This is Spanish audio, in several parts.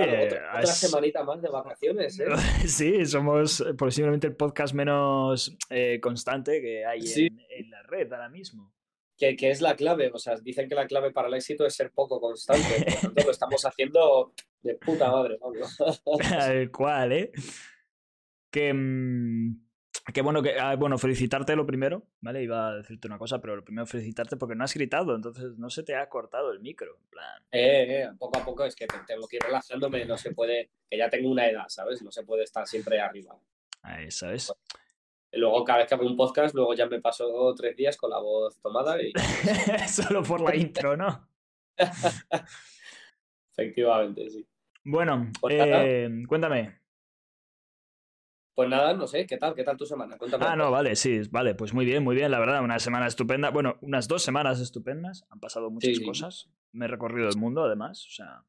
Oye, otra, has- semanita más de vacaciones, ¿eh? Sí, somos posiblemente el podcast menos eh, constante que hay Sí. en, en la red ahora mismo. que, que es la clave. O sea, dicen que la clave para el éxito es ser poco constante. Por lo tanto, lo estamos haciendo de puta madre. vamos. Tal cual, ¿eh? Que, mm, que bueno, que ah, bueno, felicitarte lo primero, ¿vale? Iba a decirte una cosa, pero lo primero felicitarte porque no has gritado, entonces no se te ha cortado el micro, en plan. Eh, eh, poco a poco es que te- tengo que ir relajándome. No se puede, que ya tengo una edad, ¿sabes? No se puede estar siempre arriba. Ahí, ¿sabes? Y luego, cada vez que hago un podcast, luego ya me paso tres días con la voz tomada y Solo por la intro, ¿no? efectivamente, sí. Bueno, Pues eh, cuéntame. Pues nada, no sé, ¿qué tal? ¿Qué tal tu semana? Cuéntame. Ah, no, vale, sí, vale, pues muy bien, muy bien, la verdad, una semana estupenda. Bueno, unas dos semanas estupendas, han pasado muchas Sí. cosas. Me he recorrido el mundo, además, o sea,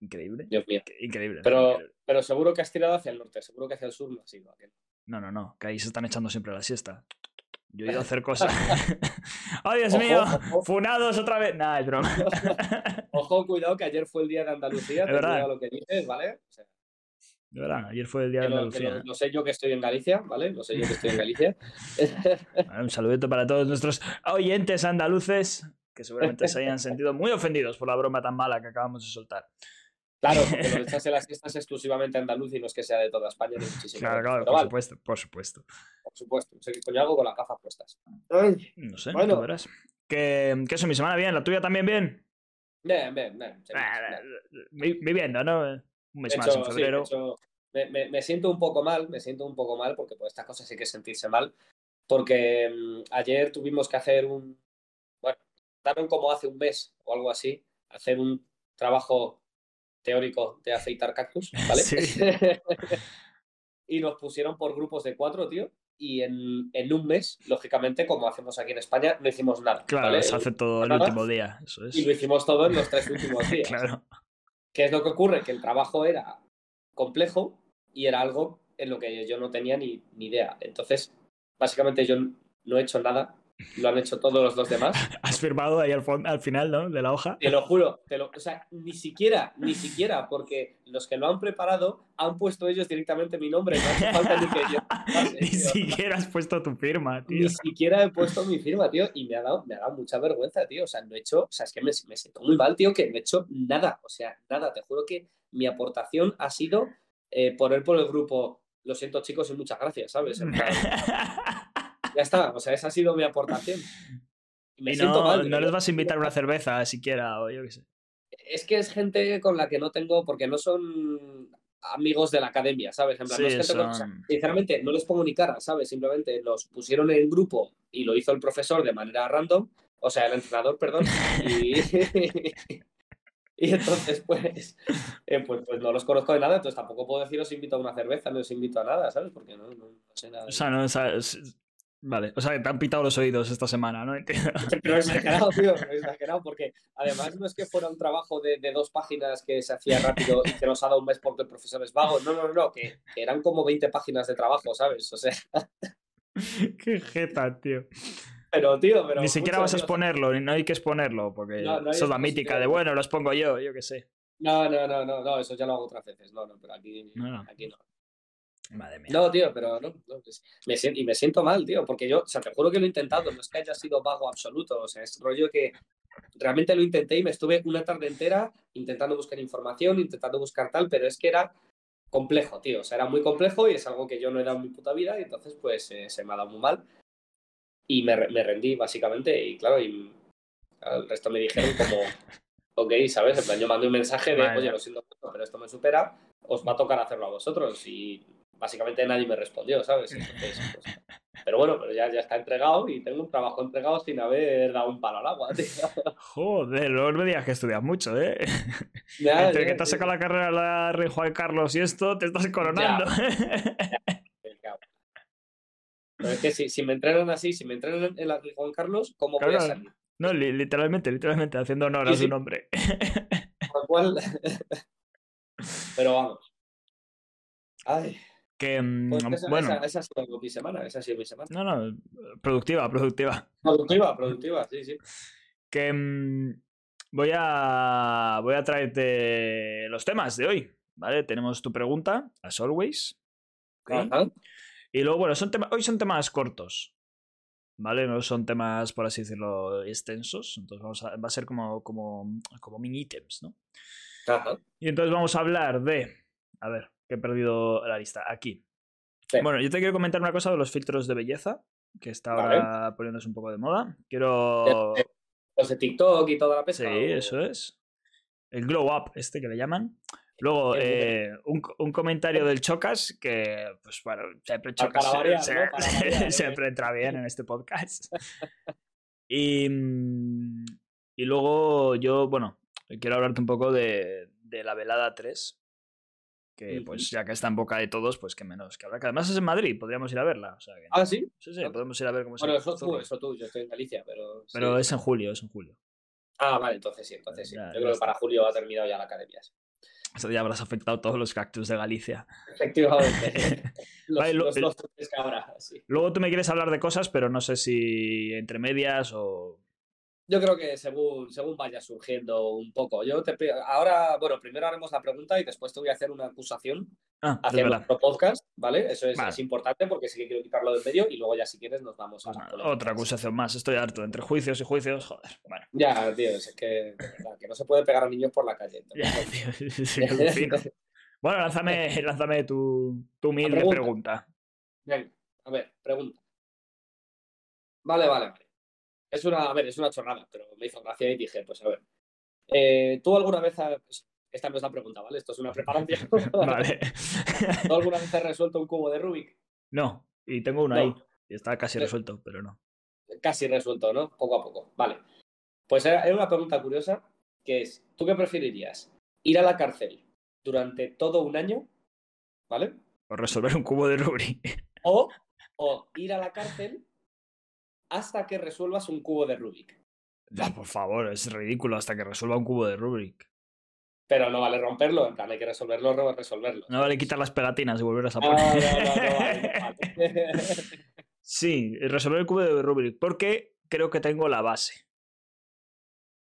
increíble. Dios mío. Increíble. Pero, increíble. pero seguro que has tirado hacia el norte, seguro que hacia el sur no has ido. ¿a que no? No, no, que ahí se están echando siempre la siesta. Yo he ido a hacer cosas. ¡Oh, Dios Ojo, mío! ojo. ¡Funados otra vez! Nah, es broma. Ojo, cuidado, que ayer fue el día de Andalucía, Es verdad. cuidado lo que dices, ¿vale? O sea, De verdad, ayer fue el día de que Andalucía. lo- lo sé yo que estoy en Galicia, ¿vale? Lo sé yo que estoy en Galicia. Un saludito para todos nuestros oyentes andaluces que seguramente se hayan sentido muy ofendidos por la broma tan mala que acabamos de soltar. Claro, porque lo de echarse las fiestas exclusivamente andaluz y no es que sea de toda España ni muchísimo. Claro, claro, Pero por vale, supuesto, por supuesto. por supuesto. No sé qué coño hago con las gafas puestas. Ay, No sé, Bueno. tú verás. Que, que eso, mi semana bien, la tuya también bien. bien, bien, bien, sí, Ah, bien. vi- Viviendo, ¿no? Un mes más en sí, febrero. hecho, me, me- me siento un poco mal, me siento un poco mal, porque por estas cosas hay que sentirse mal, porque mm, ayer tuvimos que hacer un, bueno, daron como hace un mes o algo así, hacer un trabajo teórico de afeitar cactus, ¿vale? Sí. y nos pusieron por grupos de cuatro, tío, y en, en un mes, lógicamente, como hacemos aquí en España, no hicimos nada, Claro, ¿vale? se hace todo el último día. Eso es. Y lo hicimos todo en los tres últimos días. Claro. ¿Qué es lo que ocurre? Que el trabajo era complejo y era algo en lo que yo no tenía ni, ni idea. Entonces, básicamente yo no he hecho nada, lo han hecho todos los dos demás. Has firmado ahí al, al final, ¿no? De la hoja. Te lo juro, te lo, o sea, ni siquiera, ni siquiera, porque los que lo han preparado han puesto ellos directamente mi nombre, no hace falta ni que yo pase, Ni tío. siquiera has puesto tu firma, tío. Ni siquiera he puesto mi firma, tío, y me ha dado, me ha dado mucha vergüenza, tío. O sea, no he hecho, o sea, es que me, me siento muy mal, tío, que no he hecho nada. O sea, nada. Te juro que mi aportación ha sido eh, poner por el grupo, lo siento chicos y muchas gracias, ¿sabes? Ya está, o sea, esa ha sido mi aportación. Y me y siento no, mal. de no les vas a invitar una cerveza siquiera, o yo qué sé. Es que es gente con la que no tengo, porque no son amigos de la academia, ¿sabes? En plan, no es gente con- o sea, son- sinceramente, no les pongo ni cara, ¿sabes? Simplemente los pusieron en grupo y lo hizo el profesor de manera random, o sea, el entrenador, perdón, y, y entonces, pues, eh, pues, pues no los conozco de nada, entonces tampoco puedo decir os invito a una cerveza, no os invito a nada, ¿sabes? Porque no, no- no sé nada. O sea, no, o sea, Vale, o sea, te han pitado los oídos esta semana, ¿no? Pero exagerado, tío, exagerado, porque además no es que fuera un trabajo de, de dos páginas que se hacía rápido y que nos ha dado un mes porque el profesor es vago. No, no, no, que, que eran como 20 páginas de trabajo, ¿sabes? O sea, Qué jeta, tío. pero tío, pero. Ni siquiera vas a exponerlo, ni- no hay que exponerlo, porque No, no hay eso es la mítica de, bueno, los pongo yo, yo qué sé. No, no, no, no, no, eso ya lo hago otras veces. No, no, pero aquí no. aquí no. Madre mía. No, tío, pero no. no, me siento, y me siento mal, tío, porque yo, o sea, te juro que lo he intentado, no es que haya sido vago absoluto, o sea, es rollo que realmente lo intenté y me estuve una tarde entera intentando buscar información, intentando buscar tal, pero es que era complejo, tío, o sea, era muy complejo y es algo que yo no dado en mi puta vida y entonces pues eh, se me ha dado muy mal y me, me rendí básicamente y claro, y al resto me dijeron como, ok, ¿sabes? En plan, yo mandé un mensaje de, Vale. oye, lo siento pero esto me supera, os va a tocar hacerlo a vosotros y básicamente nadie me respondió, ¿sabes? Entonces, pues, pero bueno, pero ya, ya está entregado y tengo un trabajo entregado sin haber dado un palo al agua, tío. Joder, luego no me digas que estudias mucho, ¿eh? Ya, Entre ya, que te has sacado la carrera de la Rey Juan Carlos y esto, te estás coronando. Pero es que si, si me entrenan así, si me entrenan en la Rey Juan Carlos, ¿cómo voy a Claro. salir? no, li- literalmente, literalmente, haciendo honor Sí, a su sí. nombre. Con lo cual... Pero vamos. Ay, Que, mm, pues esa, bueno, esa, esa ha sido mi semana, esa ha sido mi semana. no, no, productiva, productiva. Productiva, productiva, sí, sí. Que, mm, voy a, voy a traerte los temas de hoy, ¿vale? Tenemos tu pregunta, as always. Y luego, bueno, son tema- hoy son temas cortos, ¿vale? No son temas, por así decirlo, extensos. Entonces vamos a, va a ser como, como, como mini ítems, ¿no? Ajá. Y entonces vamos a hablar de... A ver, que he perdido la lista. Aquí. Sí. Bueno, yo te quiero comentar una cosa de los filtros de belleza, que está ahora poniéndose un poco de moda. Quiero... Los de TikTok y toda la Sí, pesca. o- eso es. El glow up, este que le llaman. Luego, eh, un, un comentario del Chocas, que, pues bueno, siempre Chocas para variar, se- ¿no? Para variar, ¿eh? siempre entra bien en este podcast. y, mm, y luego yo, bueno, quiero hablarte un poco de, de la velada 3. Que pues ya que está en boca de todos, pues que menos que habrá. Que además es en Madrid, podríamos ir a verla. O sea que, Ah, sí. sí, sí, ah. podemos ir a ver cómo se Bueno, eso tú, eso tú, yo estoy en Galicia, pero. sí. Pero es en julio, es en julio. Ah, vale, entonces sí, entonces sí. Ya, Yo creo que para julio ha terminado ya la academia. sí. Eso ya habrás afectado todos los cactus de Galicia. Efectivamente. los, Vale, lo- los el- que habrá, sí. Luego tú me quieres hablar de cosas, pero no sé si entre medias o. Yo creo que según, según vaya surgiendo un poco. Yo te ahora, bueno, primero haremos la pregunta y después te voy a hacer una acusación Ah, es hacia nuestro podcast, ¿vale? Eso es, Vale. es importante porque sí que quiero quitarlo del medio y luego ya si quieres nos vamos a Pues otra acusación más. Estoy harto. Entre juicios y juicios, joder. Bueno. Ya, tío, es que, verdad, que no se puede pegar a niños por la calle. Ya, tío, sí. Bueno, lánzame, lánzame tu, tu humilde pregunta. pregunta. Venga, a ver, pregunta. Vale, vale, vale. Es una, a ver, es una chorrada, pero me hizo gracia y dije, pues a ver. Eh, ¿Tú alguna vez has... Esta no es la pregunta, ¿vale? Esto es una preparación. Vale. ¿Tú alguna vez has resuelto un cubo de Rubik? No, y tengo uno No. ahí. Y está casi resuelto, pero no. Casi resuelto, ¿no? Poco a poco. Vale. Pues era era una pregunta curiosa, que es, ¿tú qué preferirías? ¿Ir a la cárcel durante todo un año? ¿Vale? Por resolver un cubo de Rubik. O, o ir a la cárcel hasta que resuelvas un cubo de Rubik. Ya, por favor, es ridículo hasta que resuelva un cubo de Rubik. Pero no vale romperlo, en plan, hay que resolverlo, resolverlo. No vale quitar las pegatinas y volverlas a poner. no, no, no vale, no vale. Sí, resolver el cubo de Rubik, porque creo que tengo la base.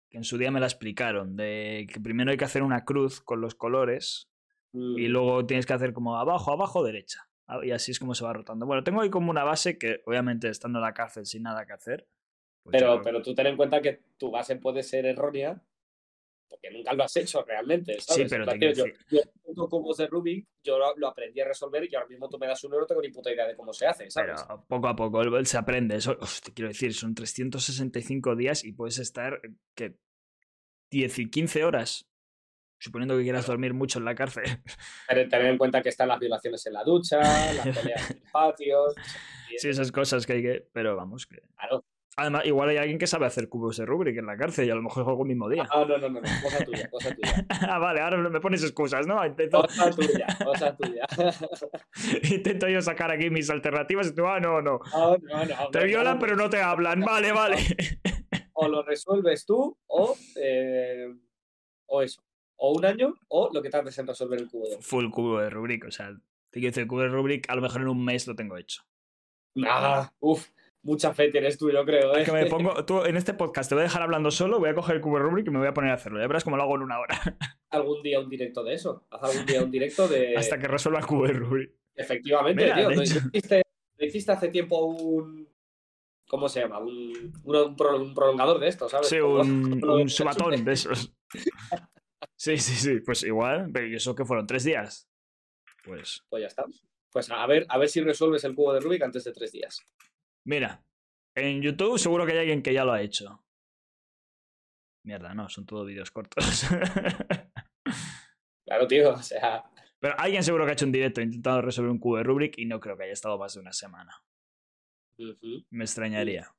Que en su día me la explicaron, de que primero hay que hacer una cruz con los colores y Mm, luego tienes que hacer como abajo, abajo, derecha. Ah, Y así es como se va rotando. Bueno, tengo ahí como una base que, obviamente, estando en la cárcel sin nada que hacer. pues yo Pero, pero tú ten en cuenta que tu base puede ser errónea porque nunca lo has hecho realmente, ¿sabes? pero plan, tío, yo, yo cubos de Rubik, yo lo, lo aprendí a resolver y ahora mismo tú me das uno y no tengo ni puta idea de cómo se hace, Pero ¿sabes? poco a poco él- él se aprende. Eso, uf, te quiero decir, son 365 días y puedes estar que 10 y 15 horas. Suponiendo que quieras dormir mucho en la cárcel. Pero tener en cuenta que están las violaciones en la ducha, las peleas en el patio. Sí, esas cosas que hay que. Pero vamos, que. Claro. Además, igual hay alguien que sabe hacer cubos de Rubik en la cárcel y a lo mejor juego el mismo día. Ah, no, no, no, no, cosa tuya, cosa tuya. Ah, vale, ahora me pones excusas, ¿no? Intento, Cosa tuya, cosa tuya. intento yo sacar aquí mis alternativas y tú, ah, no, no. No, Te no, violan, pero no te hablan. Vale, vale. O lo resuelves tú, o, eh, o eso. O un año, o lo que tardes en resolver el cubo de Full cubo de Rubik, o sea, te quiero decir, el cubo de Rubik a lo mejor en un mes lo tengo hecho. Nada, uff, mucha fe tienes tú, yo creo. ¿eh? Es que me pongo, tú en este podcast te voy a dejar hablando solo, voy a coger el cubo de Rubik y me voy a poner a hacerlo. Ya verás cómo lo hago en una hora. Algún día un directo de eso. Haz algún día un directo de. Hasta que resuelva el cubo de Rubik. Efectivamente, Mira, tío. ¿no hiciste, no hiciste hace tiempo un. ¿Cómo se llama? Un, un, un pro- un prolongador de esto, ¿sabes? Sí, un, un subatón de esos. Sí, sí, sí. Pues igual, pero ¿y eso que fueron? ¿Tres días? Pues, Pues ya está. Pues a ver, a ver si resuelves el cubo de Rubik antes de tres días. mira, en YouTube seguro que hay alguien que ya lo ha hecho. Mierda, no, son todos vídeos cortos. Claro, tío, o sea. Pero alguien seguro que ha hecho un directo intentando resolver un cubo de Rubik y no creo que haya estado más de una semana. Me extrañaría.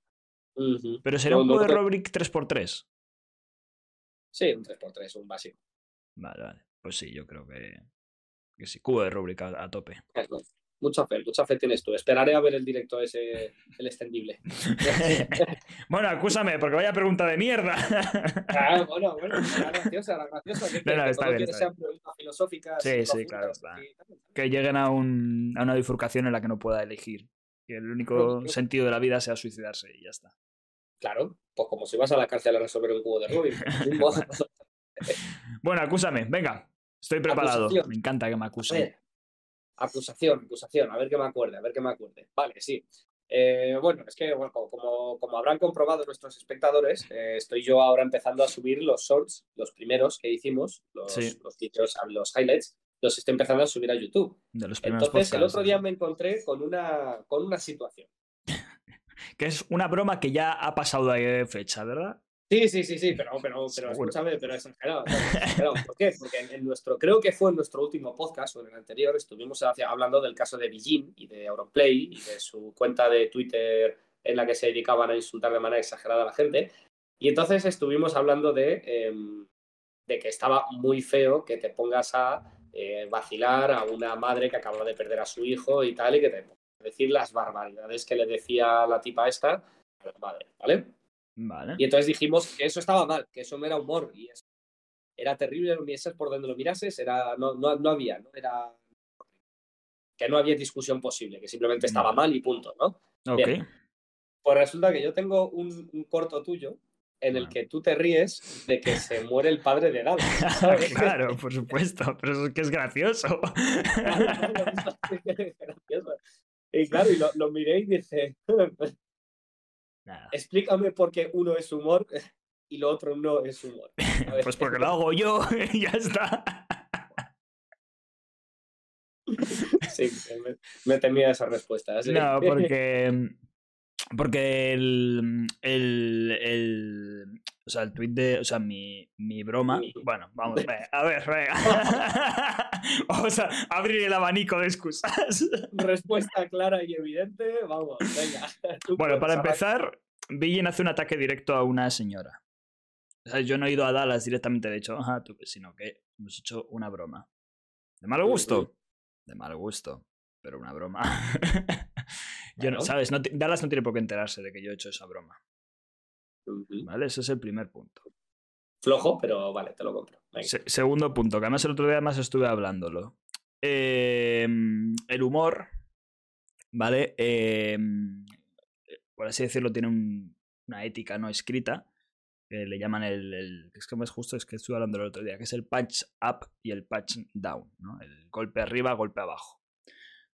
Pero será No, un no cubo de Rubik 3x3. Sí, un 3x3, un básico. Vale, vale. Pues sí, yo creo que, que sí. Cubo de Rubik a, tope. Eso. Mucha fe, mucha fe tienes tú. Esperaré a ver el directo ese, el extendible. bueno, acúsame, porque vaya pregunta de mierda. Ah, bueno, bueno, era graciosa, era graciosa. Que, No, no, que está todo bien, quiere está sean preguntas filosóficas. Sí, sí, claro, está. y que lleguen a, un, a una bifurcación en la que no pueda elegir. Que el único sentido de la vida sea suicidarse y ya está. Claro, pues como si vas a la cárcel a resolver un cubo de Rubik. Bueno, acúsame, venga. Estoy preparado. Acusación. Me encanta que me acusen. acusación, acusación, a ver qué me acuerde, a ver qué me acuerde. Vale, sí. Eh, bueno, es que bueno, como, como habrán comprobado nuestros espectadores, eh, estoy yo ahora empezando a subir los shorts, los primeros que hicimos, los, Sí. los los highlights, los estoy empezando a subir a YouTube. De los Entonces, el otro día me encontré con una, con una situación. Que es una broma que ya ha pasado de fecha, ¿verdad? Sí, sí, sí, sí, pero, pero, pero escúchame, pero exagerado. ¿sabes? exagerado. ¿Por qué? Porque en, en nuestro, creo que fue en nuestro último podcast o en el anterior, estuvimos hacia- hablando del caso de Beijing y de Auronplay y de su cuenta de Twitter en la que se dedicaban a insultar de manera exagerada a la gente. Y entonces estuvimos hablando de, em, de que estaba muy feo que te pongas a eh, vacilar a una madre que acaba de perder a su hijo y tal, y que te decir las barbaridades que le decía la tipa esta a la madre, ¿vale? Vale. Y entonces dijimos que eso estaba mal, que eso no era humor y eso era terrible, ni eso por donde lo mirases, era, no, no, no había, ¿no? Era que no había discusión posible, que simplemente estaba mal y punto, ¿no? Ok. bien. Pues resulta que yo tengo un, un corto tuyo en el Vale. que tú te ríes de que se muere el padre de. ¿sabes? claro, por supuesto. Pero es que es gracioso. Gracioso. y claro, y lo, lo miré y dije, Nada. explícame por qué uno es humor y lo otro no es humor. Pues porque lo hago yo y ya está. Sí, me, me temía esa respuesta. sí. No, porque. Porque el, el, el. O sea, el tweet de. O sea, mi, mi broma. Mi- Bueno, vamos, venga, a ver, venga. Vamos a abrir el abanico de excusas. Respuesta clara y evidente, vamos, venga. Tú Bueno, para empezar, Billin hace un ataque directo a una señora. O sea, yo no he ido a Dallas directamente, de hecho, ajá, tú, sino que hemos hecho una broma. ¿De mal gusto? De mal gusto, pero una broma. yo no. ¿sabes? No Dallas no tiene por qué enterarse de que yo he hecho esa broma. ¿Vale? Ese es el primer punto. Flojo, pero vale, te lo compro. Se- segundo punto, que además el otro día más estuve hablándolo. Eh, el humor, ¿vale? Eh, por así decirlo, tiene un- una ética no escrita. Que le llaman el, el- Es que más justo es que estuve hablando el otro día, que es el patch up y el patch down, ¿no? El golpe arriba, golpe abajo.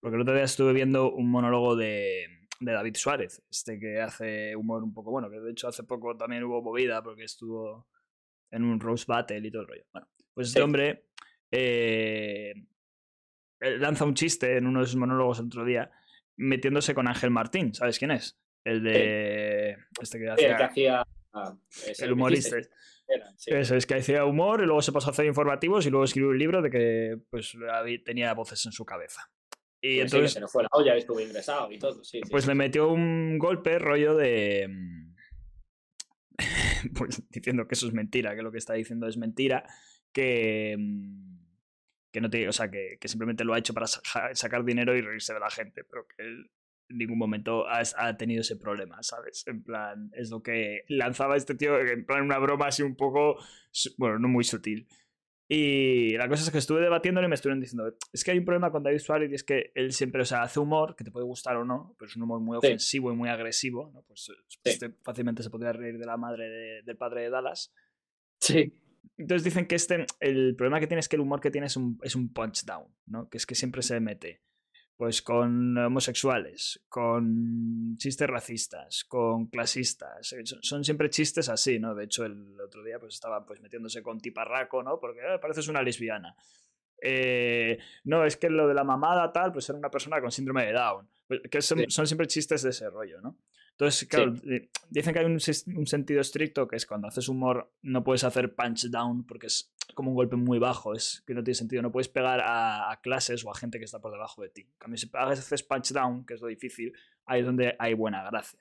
Porque el otro día estuve viendo un monólogo de, de David Suárez, este que hace humor un poco bueno, que de hecho hace poco también hubo movida porque estuvo en un Rose Battle y todo el rollo. Bueno, pues este Sí. hombre eh, eh, lanza un chiste en uno de sus monólogos el otro día metiéndose con Ángel Martín, ¿sabes quién es? El de... Este que Sí, hacía... el que hacía. ah, el humorista. sí. Eso es que hacía humor y luego se pasó a hacer informativos y luego escribió un libro de que pues tenía voces en su cabeza. Y Pues sí, entonces se nos fue la olla, estuvo ingresado y todo, sí. pues sí. le metió un golpe rollo de... mm, pues diciendo que eso es mentira, que lo que está diciendo es mentira, que... mm, que no te, o sea, que, que simplemente lo ha hecho para sa- sacar dinero y reírse de la gente, pero que él en ningún momento ha, ha tenido ese problema, ¿sabes? En plan, es lo que lanzaba este tío, en plan una broma así un poco, bueno, no muy sutil. Y la cosa es que estuve debatiéndolo y me estuvieron diciendo, es que hay un problema con David Suárez y es que él siempre, o sea, hace humor, que te puede gustar o no, pero es un humor muy Sí. ofensivo y muy agresivo, ¿no? Pues, eh, Sí. este fácilmente se podría reír de la madre de- del padre de Dallas. Sí. Entonces dicen que este, el problema que tiene es que el humor que tiene es un, es un punch down, ¿no? Que es que siempre se mete pues con homosexuales, con chistes racistas, con clasistas. eh, Son, siempre chistes así, ¿no? De hecho, el otro día pues estaba pues metiéndose con tiparraco, ¿no? Porque eh, pareces una lesbiana. Eh, no, es que lo de la mamada tal, pues era una persona con síndrome de Down. Pues, que son, Sí. son siempre chistes de ese rollo, ¿no? Entonces, claro, dicen que hay un, sentido estricto que es cuando haces humor no puedes hacer punch down porque es como un golpe muy bajo, es que no tiene sentido, no puedes pegar a, a clases o a gente que está por debajo de ti. En cambio, si haces punch down, que es lo difícil, ahí es donde hay buena gracia.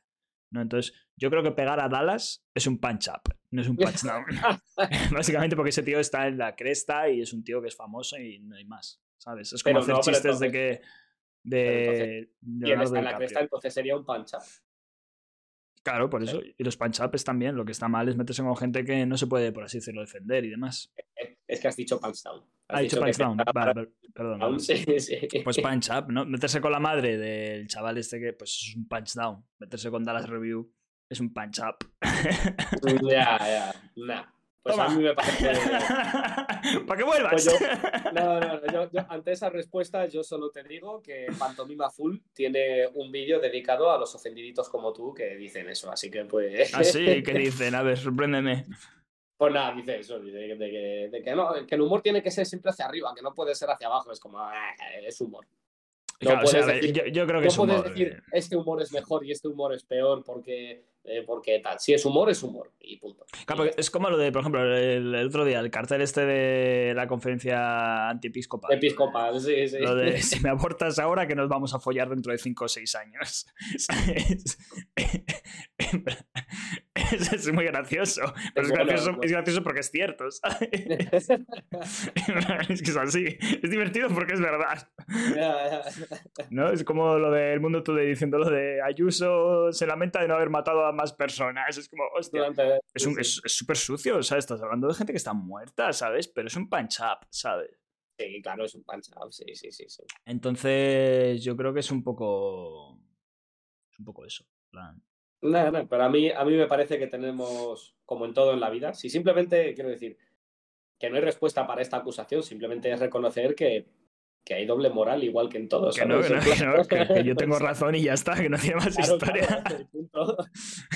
¿no? Entonces, yo creo que pegar a Dallas es un punch up, no es un punch down. Básicamente porque ese tío está en la cresta y es un tío que es famoso y no hay más, ¿sabes? Es como Pero hacer no, chistes de entonces- que... De ¿Quién Leonardo está en la DiCaprio. cresta? Entonces sería un pancha. Claro, por eso. Y los punch-ups también. Lo que está mal es meterse con gente que no se puede, por así decirlo, defender y demás. Es que has dicho punch down. Has Ha dicho que punch down. está- Vale, per- perdón. down, sí, sí. Pues punch up, ¿no? Meterse con la madre del chaval este que, pues es un punch down. Meterse con Dallas Review es un punch up. ya, ya. Nah. Pues Toma. a mí me parece. ¿Para que vuelvas? Pues yo- No, no, no. Yo, yo, ante esa respuesta, yo solo te digo que Pantomima Full tiene un vídeo dedicado a los ofendiditos como tú que dicen eso. Así que, pues. Así que dicen, a ver, sorpréndeme. Pues nada, dice eso, dice de, que, de que no, que el humor tiene que ser siempre hacia arriba, que no puede ser hacia abajo. Es como, ah, es humor. No Claro, o sea, a puedes decir- yo, yo creo que No es puedes humor. decir, este humor es mejor y este humor es peor porque, eh, porque tal. Si es humor, es humor. Y punto. Claro, porque es como lo de, por ejemplo, el, el otro día, el cartel este de la conferencia antiepiscopal. Episcopal, sí, sí. Lo de si me abortas ahora que nos vamos a follar dentro de 5 o 6 años. Es, es muy gracioso. Pero es, gracioso, bueno. es gracioso porque es cierto, ¿sabes? es que es así. Es divertido porque es verdad. ¿No? Es como lo del mundo today diciendo lo de Ayuso se lamenta de no haber matado a más personas. Es como, hostia. Durante- Es un- sí, es es súper sucio, ¿sabes? Estás hablando de gente que está muerta, ¿sabes? Pero es un punch up, ¿sabes? sí, claro, es un punch up, sí, sí, sí. sí. Entonces, yo creo que es un poco. Es un poco eso. plan, No, no, pero a mí, a mí me parece que tenemos, como en todo en la vida, si simplemente, quiero decir, que no hay respuesta para esta acusación, simplemente es reconocer que, que hay doble moral igual que en todo. Que no, que no, que no, que- que yo tengo razón y ya está, que no tiene más Claro, historia. claro, el punto.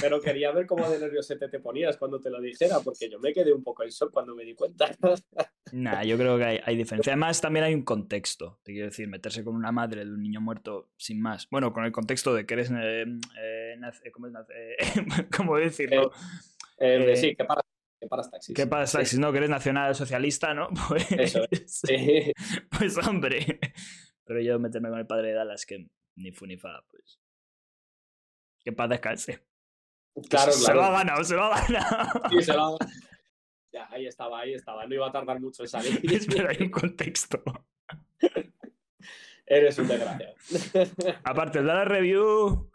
Pero quería ver cómo de nerviosete te ponías cuando te lo dijera, porque yo me quedé un poco en shock cuando me di cuenta. Nah, yo creo que hay, hay diferencia. Además, también hay un contexto. Te quiero decir, meterse con una madre de un niño muerto sin más. Bueno, con el contexto de que eres. eh, eh, nace- ¿Cómo es? nace- eh, ¿Cómo decirlo? Eh, Eh, sí, que paras, que paras taxis. ¿Qué pasa, Sí, taxis? ¿No? Que eres nacional socialista, ¿no? Pues, Eso sí. pues hombre. Pero yo meterme con el padre de Dallas, que ni fu ni fa, pues. Que paz descanse. Claro, Se lo ha claro. ganado, se lo ha ganado. Sí, se lo- Ya, ahí estaba, ahí estaba. No iba a tardar mucho en salir. Pero hay un contexto. Eres un desgraciado. Aparte, el Dallas Review.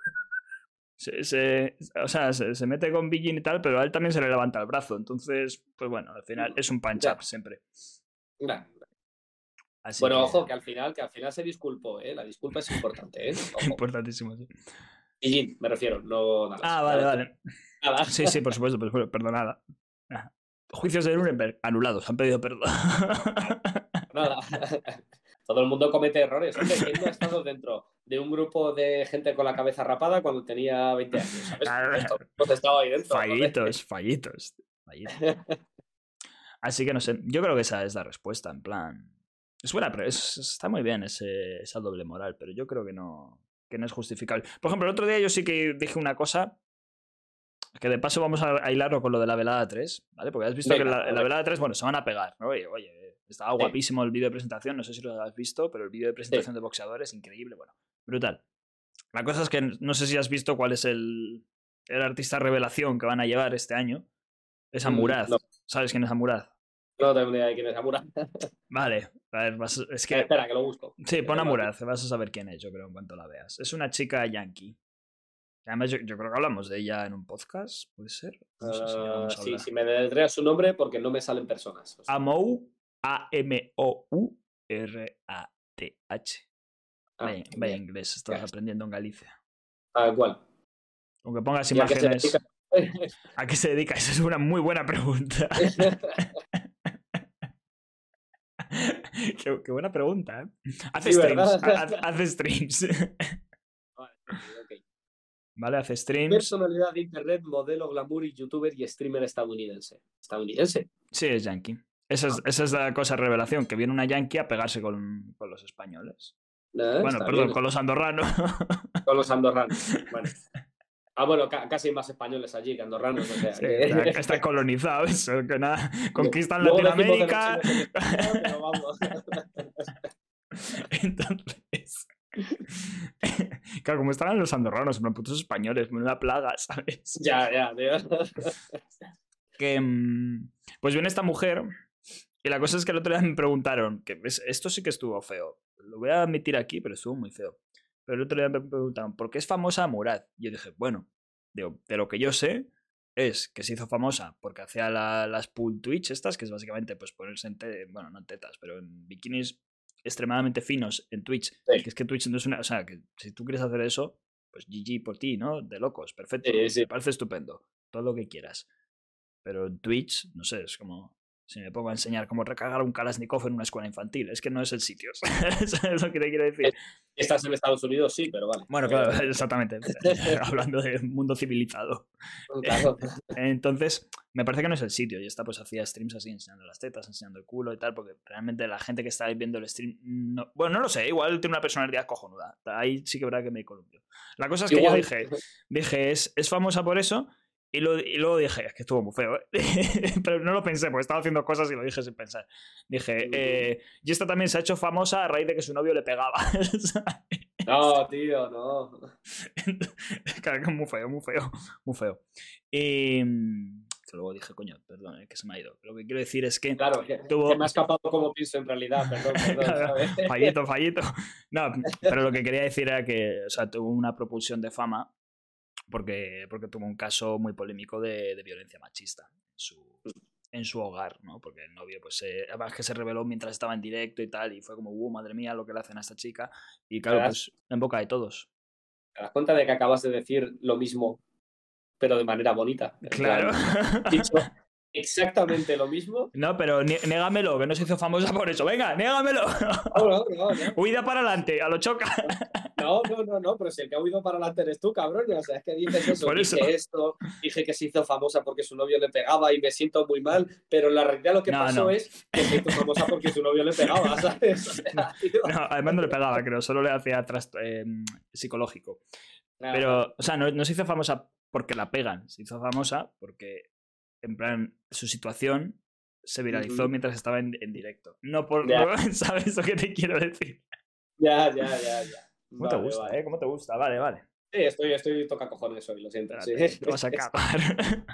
Se, se- o sea, se, se mete con Billin y tal, pero a él también se le levanta el brazo. Entonces, pues bueno, al final es un punch Ya. up siempre. Así Bueno, que- ojo, que al final, que al final se disculpó, ¿eh? La disculpa es importante, ¿eh? Ojo. Importantísimo. sí. Jin, me refiero, no Dallas. Ah, vale, vale. Nada. Sí, sí, por supuesto, por supuesto, perdonada. Ah. Juicios de Nuremberg anulados, han pedido perdón. Nada. Todo el mundo comete errores. Hombre, ¿quién no ha estado dentro de un grupo de gente con la cabeza rapada cuando tenía 20 años? ¿sabes? Claro. Esto, Hemos estado ahí dentro. fallitos, fallitos, fallitos. Así que no sé, yo creo que esa es la respuesta, en plan. Es buena, pero es- está muy bien ese, esa doble moral, pero yo creo que no, que no es justificable. Por ejemplo, el otro día yo sí que dije una cosa que de paso vamos a hilarlo con lo de la velada 3, ¿vale? Porque has visto Venga, que la, la velada 3, bueno, se van a pegar, ¿no? Oye, oye, estaba Sí. guapísimo el vídeo de presentación, no sé si lo has visto, pero el vídeo de presentación de boxeadores, increíble, bueno, brutal. La cosa es que no sé si has visto cuál es el, el artista revelación que van a llevar este año. Es Mm, Amuraz. no. ¿Sabes quién es Amuraz? No tengo ni idea de quién es Amura. Vale, a ver, vas- es que... Espera, que lo busco. Sí, pon Amuraz, vas a saber quién es, yo creo, en cuanto la veas. Es una chica yankee. Además, yo, yo creo que hablamos de ella en un podcast, ¿puede ser? No sé si a sí, si me deletreas su nombre porque no me salen personas. O sea, Amou, A-M-O-U-R-A-T-H. ah, Vaya, inglés, estás aprendiendo en Galicia. Ah, ¿cuál? Aunque pongas ¿Y a qué se imágenes. ¿A qué se dedica? Esa es una muy buena pregunta. qué, qué buena pregunta, ¿eh? Hace Sí, streams. Hace streams. Vale. ¿Vale? Hace streams. Personalidad de internet, modelo, glamour y youtuber y streamer estadounidense. ¿Estadounidense? Sí, es yankee. Esa es, esa es la cosa revelación, que viene una yankee a pegarse con, con los españoles. Bueno, perdón, bien. con los andorranos. Con los andorranos. Bueno. Ah, bueno, ca- casi hay más españoles allí que andorranos. O sea, Sí, que- está, está colonizado eso, que nada. Conquistan Luego Latinoamérica. pero vamos. Entonces. claro, como estaban los andorranos, plan, putos españoles, una plaga, ¿sabes? ya, ya, tío. que mm, pues viene esta mujer y la cosa es que el otro día me preguntaron que esto sí que estuvo feo lo voy a admitir aquí pero estuvo muy feo pero el otro día me preguntaron ¿por qué es famosa Murad? y yo dije bueno digo, de lo que yo sé es que se hizo famosa porque hacía la- las pool Twitch estas que es básicamente pues ponerse en te- bueno no en tetas pero en bikinis extremadamente finos en Twitch Sí. que es que Twitch no es una o sea que si tú quieres hacer eso pues GG por ti, ¿no? De locos, perfecto. Sí, sí. Me parece estupendo. Todo lo que quieras. Pero en Twitch, no sé, es como si me pongo a enseñar cómo recargar un Kalashnikov en una escuela infantil. Es que no es el sitio. Eso es lo que te quiero decir. Estás en Estados Unidos, sí, pero vale. Bueno, claro, exactamente. Hablando de mundo civilizado. Claro. Entonces, me parece que no es el sitio. Y esta pues hacía streams así, enseñando las tetas, enseñando el culo y tal, porque realmente la gente que está viendo el stream... no- Bueno, no lo sé, igual tiene una personalidad cojonuda. Ahí sí que verdad que me columpio. La cosa es que yo dije, dije, es, es famosa por eso. Y, lo- y luego dije, es que estuvo muy feo, ¿eh? pero no lo pensé, porque estaba haciendo cosas y lo dije sin pensar. Dije, eh, y esta también se ha hecho famosa a raíz de que su novio le pegaba. No, tío, no. Claro, que muy feo, muy feo, muy feo. Y mm, que luego dije, coño, perdón, eh, que se me ha ido. Lo que quiero decir es que Claro, que, Tuvo- que me ha escapado como pienso en realidad, perdón, perdón. Fallito, fallito. No, pero lo que quería decir era que, o sea, tuvo una propulsión de fama porque, porque tuvo un caso muy polémico de, de violencia machista en su, en su hogar, ¿no? Porque el novio, pues, eh, además que se reveló mientras estaba en directo y tal, y fue como, uh, madre mía, lo que le hacen a esta chica. Y claro, Claro. pues, en boca de todos. ¿Te das cuenta de que acabas de decir lo mismo, pero de manera bonita? Claro. dicho exactamente lo mismo. No, pero négamelo, que no se hizo famosa por eso. Venga, négamelo. No, no, no. Huida para adelante, a lo choca. No, no, no, no, pero si el que ha huido para adelante eres tú, cabrón. O sea, es que dices eso, Por dije eso. esto, dije que se hizo famosa porque su novio le pegaba y me siento muy mal, pero en la realidad lo que pasó es que se hizo famosa porque su novio le pegaba, ¿sabes? O sea, No, además no le pegaba, creo, solo le hacía tras- eh, psicológico. Pero, o sea, no, no se hizo famosa porque la pegan, se hizo famosa porque, en plan, su situación se viralizó mientras estaba en, en directo. No por. ¿Sabes lo que te quiero decir? Ya, ya, ya, ya. ¿Cómo te gusta, vale. eh? ¿Cómo te gusta? Vale, vale. Sí, estoy, estoy toca cojones hoy, lo siento. sí. Espérate, te vas a acabar.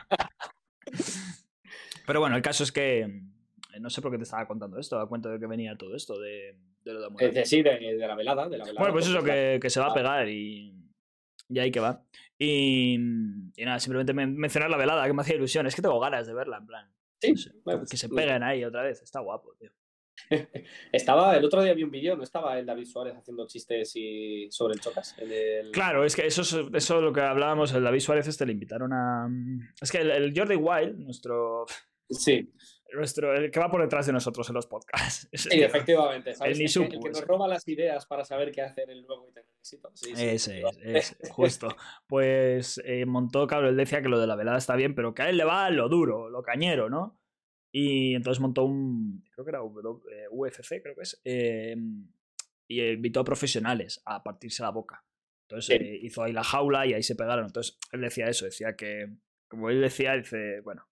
Pero bueno, el caso es que. eh, No sé por qué te estaba contando esto, a cuenta de que venía todo esto de, de lo de Eh, de- sí, de, de la velada, de la velada. Bueno, pues eso, que, que se va a pegar y, y ahí que va. Y, y nada, simplemente men- mencionar la velada, que me hacía ilusión. Es que tengo ganas de verla, en plan. Sí, no sé, bueno, que se peguen ahí otra vez. Está guapo, tío. Estaba, el otro día vi un vídeo, ¿no estaba el David Suárez haciendo chistes y sobre el Chocas? El... Claro, es que eso es eso es lo que hablábamos. El David Suárez este le invitaron a. Es que el, el Jordi Wild, nuestro. Sí, nuestro el que va por detrás de nosotros en los podcasts. sí, efectivamente. ¿sabes? El El, que, el que nos ese. roba las ideas para saber qué hacer el luego y tener éxito. Sí, sí, Ese es, ese, justo. Pues eh, montó, claro, él decía que lo de la velada está bien, pero que a él le va lo duro, lo cañero, ¿no? Y entonces montó un, creo que era eh, UFC, creo que es, eh, y invitó a profesionales a partirse la boca. Entonces eh, hizo ahí la jaula y ahí se pegaron. Entonces él decía eso, decía que, como él decía, dice, bueno,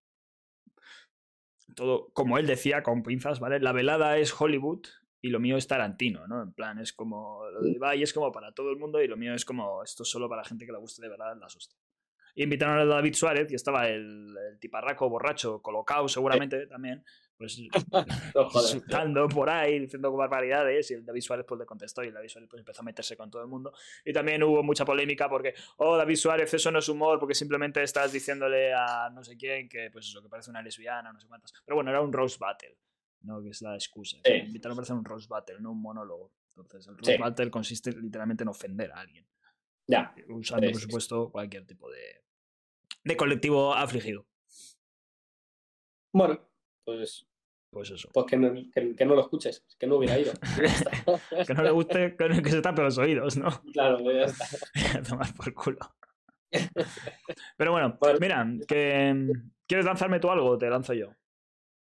todo, como él decía, con pinzas, ¿vale? La velada es Hollywood y lo mío es Tarantino, ¿no? En plan, es como, lo de Ibai es como para todo el mundo y lo mío es como, esto es solo para gente que le guste de verdad las hostias. Invitaron a David Suárez y estaba el, el tiparraco borracho, colocado seguramente también, pues No, insultando por ahí, diciendo barbaridades, y el David Suárez pues le contestó y el David Suárez pues empezó a meterse con todo el mundo. Y también hubo mucha polémica porque, oh, David Suárez, eso no es humor, porque simplemente estás diciéndole a no sé quién que, pues eso, que parece una lesbiana, no sé cuántas. Pero bueno, era un roast battle, ¿no? Que es la excusa. Sí. Invitaron para hacer un roast battle, no un monólogo. Entonces, el roast Sí. battle consiste literalmente en ofender a alguien, Ya, usando, Sí, por supuesto, cualquier tipo de, de colectivo afligido. bueno, pues, Pues eso. pues que, no, que, que no lo escuches, que no hubiera ido. Que no le guste, que se tape los oídos, ¿no? Claro, pues ya está. a tomar por culo. Pero bueno, Bueno. mira, que ¿quieres lanzarme tú algo o te lanzo yo?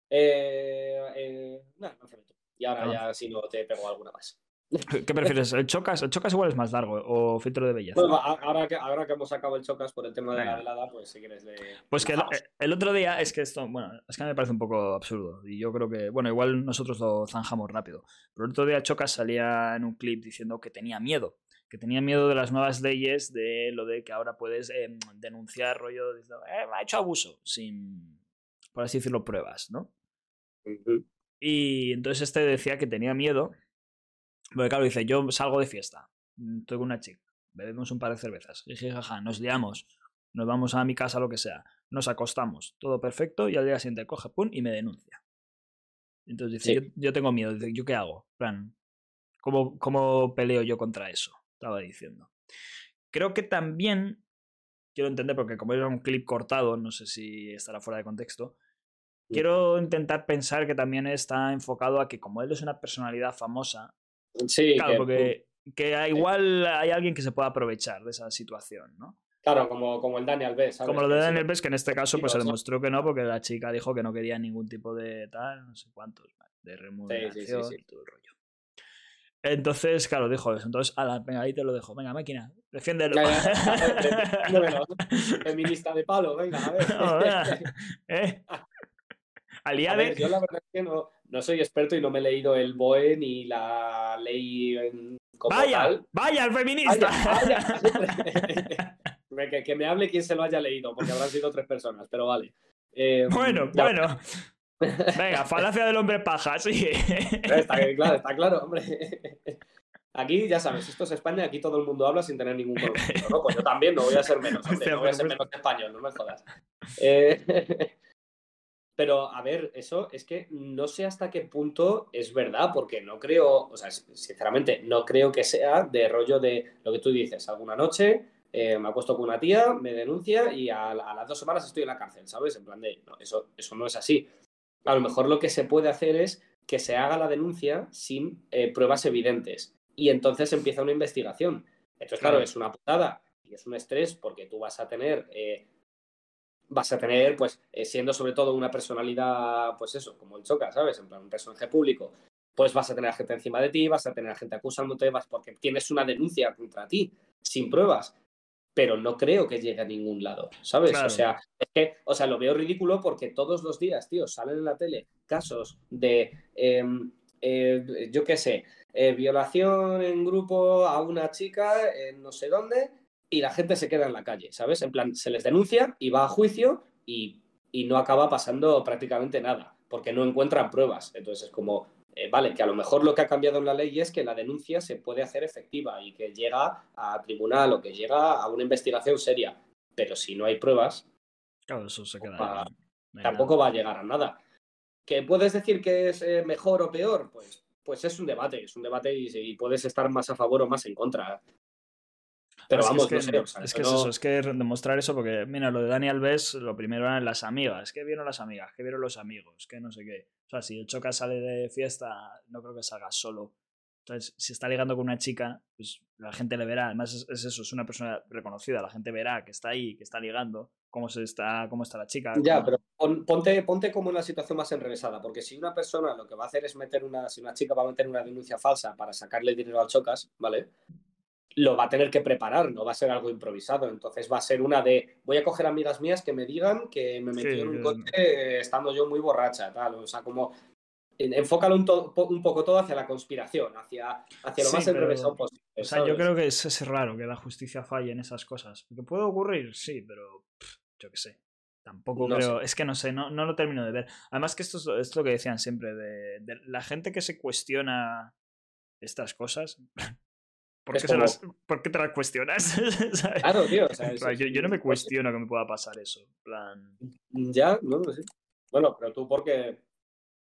Eh, eh, nada, lánzame tú. Y ahora Ah. ya si no te pego alguna más. ¿Qué prefieres? ¿El chocas? El chocas igual es más largo o filtro de belleza. Bueno, ahora que, ahora que hemos sacado el chocas por el tema de Venga. la velada, pues si quieres le... Pues que el, bajamos. el otro día es que esto, bueno, es que me parece un poco absurdo y yo creo que, bueno, igual nosotros lo zanjamos rápido, pero el otro día Chocas salía en un clip diciendo que tenía miedo, que tenía miedo de las nuevas leyes de lo de que ahora puedes eh, denunciar rollo, diciendo, eh, me ha hecho abuso, sin, por así decirlo, pruebas, ¿no? Y entonces este decía que tenía miedo. Porque claro, dice, yo salgo de fiesta, mm, estoy con una chica, bebemos un par de cervezas, jaja, nos liamos, nos vamos a mi casa, lo que sea, nos acostamos, todo perfecto, y al día siguiente coge, pum, y me denuncia. Entonces dice, Sí. yo, yo tengo miedo, dice, ¿yo qué hago? Plan, ¿cómo, ¿cómo peleo yo contra eso? Estaba diciendo. creo que también quiero entender, porque como era un clip cortado, no sé si estará fuera de contexto, quiero intentar pensar que también está enfocado a que como él es una personalidad famosa, Sí, claro, que- porque que igual hay alguien que se pueda aprovechar de esa situación, ¿no? claro, como, como el Daniel B, ¿sabes? Como lo de sí, Daniel Bess, que en este caso pues se Sí, demostró que no, porque la chica dijo que no quería ningún tipo de tal, no sé cuántos, de remuneración sí. y todo el rollo. Entonces, claro, dijo eso. Entonces, ala, venga, ahí te lo dejo. Venga, máquina, defiéndelo. Feminista de palo, venga, a ver. ¿eh? A Aliade. ver, yo la verdad es que no, no soy experto y no me he leído el BOE ni la ley en- como Vaya, tal. vaya, el feminista. Vaya, que, que me hable quien se lo haya leído, porque habrán sido tres personas, pero vale. Eh, bueno, ya- bueno. Venga, falacia del hombre paja, sí. Está claro, está claro, hombre. Aquí, ya sabes, esto es España, aquí todo el mundo habla sin tener ningún conocimiento, ¿no? Pues yo también no voy a ser menos, hombre, no voy a ser menos español, no me jodas. Eh, Pero, a ver, eso es que no sé hasta qué punto es verdad, porque no creo, o sea, sinceramente, no creo que sea de rollo de lo que tú dices, alguna noche eh, me acuesto con una tía, me denuncia y a, a las dos semanas estoy en la cárcel, ¿sabes? En plan de, no, eso, eso no es así. A lo mejor lo que se puede hacer es que se haga la denuncia sin eh, pruebas evidentes y entonces empieza una investigación. Entonces, claro, Claro. es una putada y es un estrés porque tú vas a tener, eh, vas a tener, pues, eh, siendo sobre todo una personalidad, pues eso, como el Choca, ¿sabes? En plan, un personaje público, pues vas a tener a gente encima de ti, vas a tener a gente acusándote, vas porque tienes una denuncia contra ti, sin pruebas. Pero no creo que llegue a ningún lado, ¿sabes? Claro. O sea, es que, o sea, lo veo ridículo porque todos los días, tío, salen en la tele casos de, eh, eh, yo qué sé, eh, violación en grupo a una chica en no sé dónde y la gente se queda en la calle, ¿sabes? En plan, se les denuncia y va a juicio y, y no acaba pasando prácticamente nada porque no encuentran pruebas. Entonces es como, eh, vale, que a lo mejor lo que ha cambiado en la ley es que la denuncia se puede hacer efectiva y que llega a tribunal o que llega a una investigación seria. Pero si no hay pruebas, Claro, eso se queda. Tampoco va a llegar a nada. ¿Que puedes decir que es eh, mejor o peor? Pues, pues es un debate, es un debate y, y puedes estar más a favor o más en contra. Pero vamos, es que, no sé. o sea, es, que es eso, es que demostrar eso, porque mira, lo de Daniel Bess, lo primero eran las amigas, que vieron las amigas, que vieron los amigos, que no sé qué. O sea, si el Choca sale de fiesta, no creo que salga solo. Entonces, si está ligando con una chica, pues la gente le verá. Además, es, es eso, es una persona reconocida. La gente verá que está ahí, que está ligando, cómo, se está, cómo está la chica. Ya, cómo- pero pon- ponte, ponte como en la situación más enrevesada, porque si una persona lo que va a hacer es meter una, si una chica va a meter una denuncia falsa para sacarle dinero al Chocas, ¿vale? Lo va a tener que preparar, no va a ser algo improvisado. Entonces va a ser una de, voy a coger amigas mías que me digan que me metí Sí, en un coche estando yo muy borracha, tal. O sea, como en- enfócalo un, to- po- un poco todo hacia la conspiración, hacia, hacia lo Sí, más enrevesado posible. O sea, yo creo que es, es raro que la justicia falle en esas cosas. Porque puede ocurrir, sí, pero pff, yo qué sé. Tampoco No creo. Es que no sé, no, no lo termino de ver. Además, que esto es, lo- es lo que decían siempre: de, de la gente que se cuestiona estas cosas. ¿Por qué, se como- las- ¿por qué te las cuestionas? Claro, tío. o sea, yo, yo no me pues, cuestiono que me pueda pasar eso. plan. Ya, no lo sé. Bueno, pero tú porque,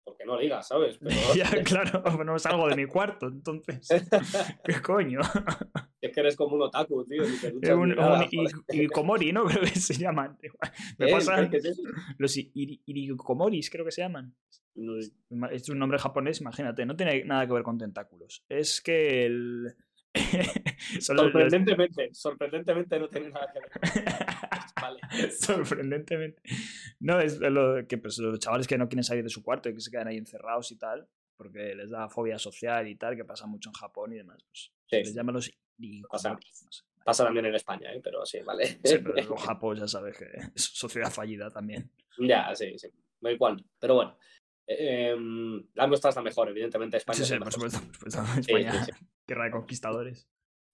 porque no ligas, ¿sabes? Pero ya, claro, no salgo de mi cuarto, entonces. ¿Qué coño? es que eres como un otaku, tío. Te Un, nada, un joder. Ikomori, ¿no? Creo que se llaman. Me Eh, pasa. ¿qué es eso? Los irikomoris, creo que se llaman. No, Es un nombre japonés, imagínate. No tiene nada que ver con tentáculos. Es que el. Son los- Sorprendentemente, sorprendentemente no tiene nada que ver. Vale. Sorprendentemente. No, es lo que pues, los chavales que no quieren salir de su cuarto y que se quedan ahí encerrados y tal, porque les da fobia social y tal, que pasa mucho en Japón y demás. Pues, Sí, les llaman los irikomoris. no sé. pasa también en España, ¿eh? pero sí, vale. Sí, pero en Japón ya sabes que es sociedad fallida también. ya, sí, sí. No cual. Pero bueno. Eh, em, la nuestra es la mejor, evidentemente. España Sí, es sí, la por supuesto. por supuesto. Sí, España, sí, guerra de conquistadores.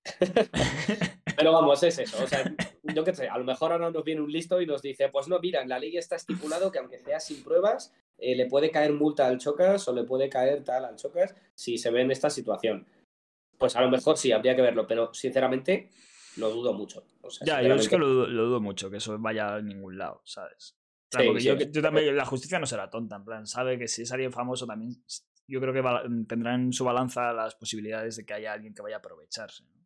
Pero vamos, es eso. O sea, yo qué sé, a lo mejor ahora nos viene un listo y nos dice, pues no, mira, en la ley está estipulado que aunque sea sin pruebas, eh, le puede caer multa al chocas o le puede caer tal al chocas si se ve en esta situación. Pues a lo mejor sí, habría que verlo, pero sinceramente lo dudo mucho. O sea, Ya, yo es que lo dudo mucho, que eso vaya a ningún lado, ¿sabes? Plan, Sí, porque sí, yo, también, la justicia no será tonta, en plan, sabe que si es alguien famoso también, yo creo que va- tendrá en su balanza las posibilidades de que haya alguien que vaya a aprovecharse. ¿no?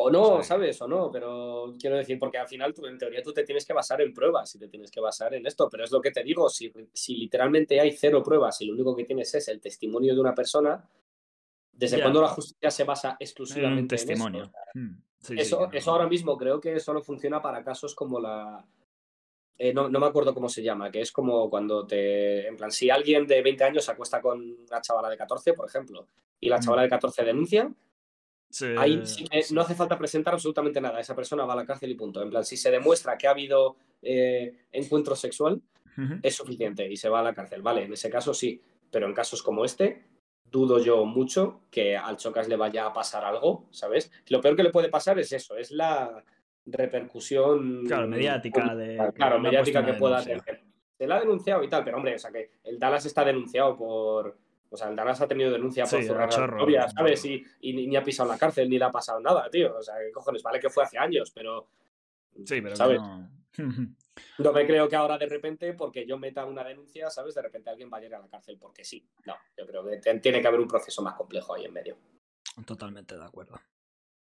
O no, O sea, ¿sabes? O no, pero quiero decir, porque al final tú, en teoría tú te tienes que basar en pruebas y te tienes que basar en esto, pero es lo que te digo, si, si literalmente hay cero pruebas y lo único que tienes es el testimonio de una persona, ¿desde cuándo la justicia se basa En un exclusivamente en testimonio. Mm, sí, Eso, eso ahora mismo creo que solo funciona para casos como la... eh, no, no me acuerdo cómo se llama, que es como cuando te... En plan, si alguien de 20 años se acuesta con una chavala de 14, por ejemplo, y la Mm. chavala de 14 denuncia, Sí, ahí sí que sí. no hace falta presentar absolutamente nada. Esa persona va a la cárcel y punto. En plan, si se demuestra que ha habido eh, encuentro sexual, es suficiente y se va a la cárcel. Vale, en ese caso sí, pero en casos como este, dudo yo mucho que al Chocas le vaya a pasar algo, ¿sabes? Lo peor que le puede pasar es eso, es la repercusión. Claro, mediática de. Claro, mediática que pueda denuncia. tener. Se la ha denunciado y tal, pero hombre, o sea que el Dallas está denunciado por. O sea, el Dallas ha tenido denuncia por Sí, zurrar chorro. novia, ¿sabes? Y, y ni, ha pisado la cárcel, ni le ha pasado nada, tío. O sea, ¿qué cojones? Vale que fue hace años, pero. Sí, pero ¿sabes? no. No me creo que ahora de repente, porque yo meta una denuncia, ¿sabes? De repente alguien vaya a ir a la cárcel porque sí. No, yo creo que tiene que haber un proceso más complejo ahí en medio. Totalmente de acuerdo.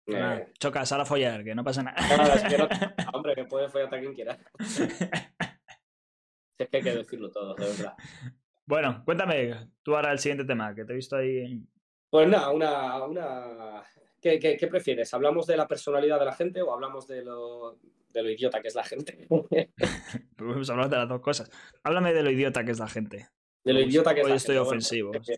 Eh, Nada, Chocas, ahora follar, que no pasa nada. hombre, que puede follarte a quien quiera. Si es que hay que decirlo todo, de verdad. bueno, cuéntame tú ahora el siguiente tema, que te he visto ahí. Pues nada, una. una... ¿Qué, qué, qué prefieres? ¿Hablamos de la personalidad de la gente o hablamos de lo, de lo idiota que es la gente? Hemos hablado de las dos cosas. Háblame de lo idiota que es la gente. De lo Hoy- idiota que es hoy la estoy gente. Bueno, ofensivo. es que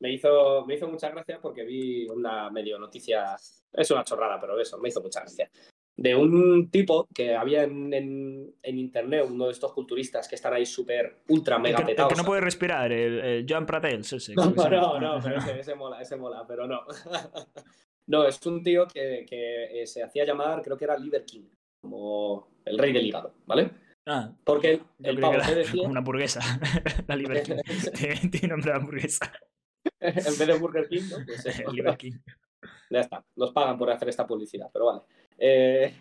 me, hizo, me hizo mucha gracia porque vi una medio noticia. Es una chorrada, pero eso, me hizo mucha gracia. De un tipo que había en, en, en internet, uno de estos culturistas que están ahí súper, ultra El mega que, el que petados. no puede respirar, el, el Pratels, ese. No, que no, llama. no, pero ese, ese mola, ese mola, pero no. No, es un tío que, que, eh, se hacía llamar, creo que era Liver King, como el rey del hígado, ¿vale? Ah, Porque el, el pavo que decía, una hamburguesa. la Liver King. Tiene nombre de hamburguesa. en vez de Burger King, ¿no? Pues eso. Ya está, nos pagan por hacer esta publicidad, pero vale. Eh,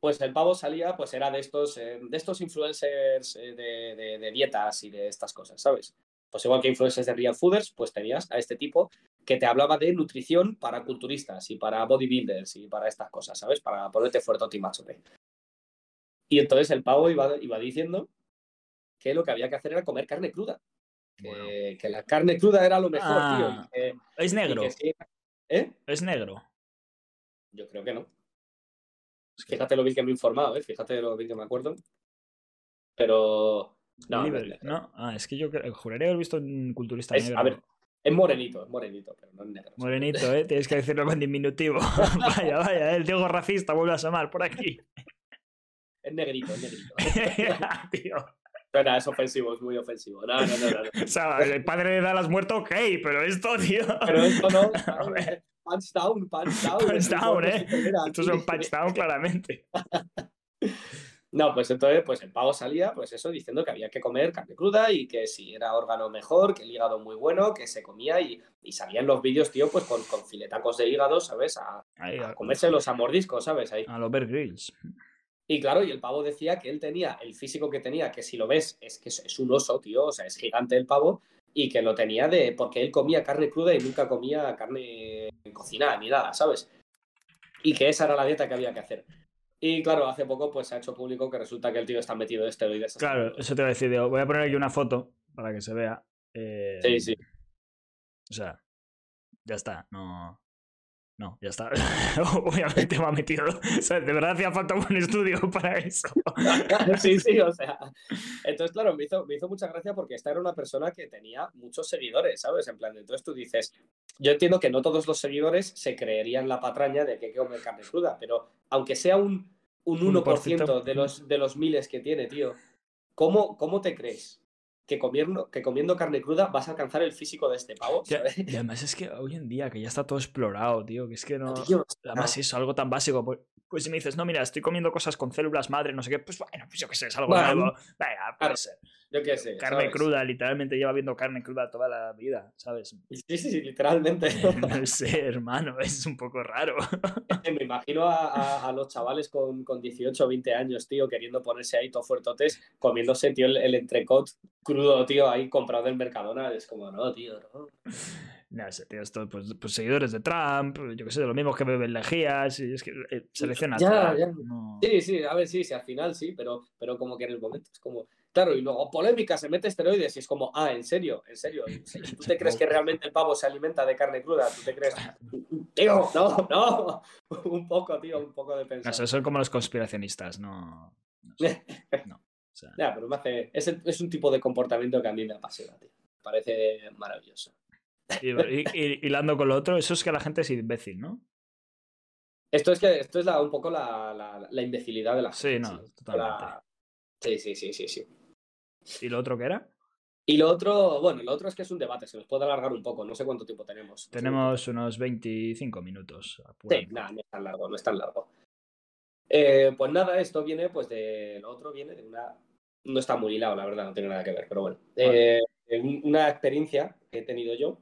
pues el pavo salía, pues era de estos, eh, de estos influencers eh, de, de- de dietas y de estas cosas, ¿sabes? Pues igual que influencers de Real Fooders, pues tenías a este tipo que te hablaba de nutrición para culturistas y para bodybuilders y para estas cosas, ¿sabes? Para ponerte fuerte y machote. Y entonces el pavo iba, iba diciendo que lo que había que hacer era comer carne cruda. Que, Bueno. que la carne cruda era lo mejor, Ah, tío. que- Es negro. que ¿Eh? Es negro. Yo creo que no. Fíjate lo bien que me he informado, ¿eh? Fíjate lo bien que me acuerdo. Pero. No, no es no, ah, es que yo juraría haber visto un culturista Es- negro. a ver, es morenito, es morenito, pero no es negro. Morenito, ¿eh? Tienes que decirlo con diminutivo. vaya, vaya, el Diego racista vuelve a asomar por aquí. Es negrito, es negrito. Tío. Nada, es ofensivo, es muy ofensivo. No, no, no, no. O sea, el padre de Dallas muerto, ok, pero esto, tío. Pero esto no. Punch down, punch down. Punch down, ¿eh? superior Esto es aquí. un touchdown, claramente. No, pues entonces, pues el pavo salía, pues eso, diciendo que había que comer carne cruda y que si era órgano mejor, que el hígado muy bueno, que se comía y, y salían los vídeos, tío, pues con, con filetacos de hígado, ¿sabes? A, Ahí, a comérselos a mordiscos, ¿sabes? Ahí. a los Bear Grylls. Y claro, y el pavo decía que él tenía el físico que tenía, que si lo ves, es que es, un oso, tío, o sea, es gigante el pavo, y que lo tenía de. porque él comía carne cruda y nunca comía carne cocinada ni nada, ¿sabes? Y que esa era la dieta que había que hacer. Y claro, hace poco pues se ha hecho público que resulta que el tío está metido de esteroides. Claro, eso te voy a decir. digo, Voy a poner aquí una foto para que se vea. eh, Sí, sí. O sea, ya está. No. No, ya está. Obviamente me ha metido. O sea, de verdad hacía falta un buen estudio para eso. sí, sí, o sea. Entonces, claro, me hizo, me hizo mucha gracia porque esta era una persona que tenía muchos seguidores, ¿sabes? En plan, entonces tú dices, yo entiendo que no todos los seguidores se creerían la patraña de que hay que comer carne cruda, pero aunque sea un, un 1% de los, de los miles que tiene, tío, ¿cómo, cómo te crees que comiendo, que comiendo carne cruda vas a alcanzar el físico de este pavo? Y además es que hoy en día que ya está todo explorado, tío, que es que no... Tío, Además eso, algo tan básico. Pues, pues si me dices, no, mira, estoy comiendo cosas con células madre, no sé qué, pues bueno, pues yo qué sé, es algo Bueno, nuevo. Venga, puede claro, ser. Yo qué sé. Carne ¿sabes? cruda, literalmente lleva viendo carne cruda toda la vida, ¿sabes? Sí, sí, sí, literalmente. No sé, hermano, es un poco raro. Me imagino a, a- a los chavales con, con 18 o 20 años, tío, queriendo ponerse ahí todo fuertotes, comiéndose, tío, el, el entrecot crudo, tío, ahí comprado del Mercadona. Es como, no, tío, no. Ya sé, tienes todo, pues, pues seguidores de Trump, yo que sé, los mismos que beben lejías, y es que eh, selecciona. Ya, ya. no- Sí, sí, a ver, sí, sí, al final sí, pero, pero como que en el momento es como. Claro, y luego polémica, se mete esteroides y es como, ah, en serio, en serio. ¿Y ¿Tú te crees que realmente el pavo se alimenta de carne cruda? ¿Tú te crees? Tío, no, no. Un poco, tío, un poco de pensar. sé, son como los conspiracionistas, no. no no, o sea, Ya, pero me hace. Es, el- es un tipo de comportamiento que a mí me apasiona, tío. Me parece maravilloso. y, y- y- hilando con lo otro, eso es que la gente es imbécil, ¿no? Esto es que esto es la, un poco la, la, la imbecilidad de la Sí, gente. no, totalmente. Sí, sí, sí, sí, sí. ¿Y lo otro qué era? Y lo otro, bueno, lo otro es que es un debate, se nos puede alargar un poco, no sé cuánto tiempo tenemos. Tenemos unos 25 minutos. Sí, nada, no es tan largo, no es tan largo. Eh, pues nada, esto viene, pues de lo otro viene de una. No está muy hilado, la verdad, no tiene nada que ver, pero bueno. Eh, un- una experiencia que he tenido yo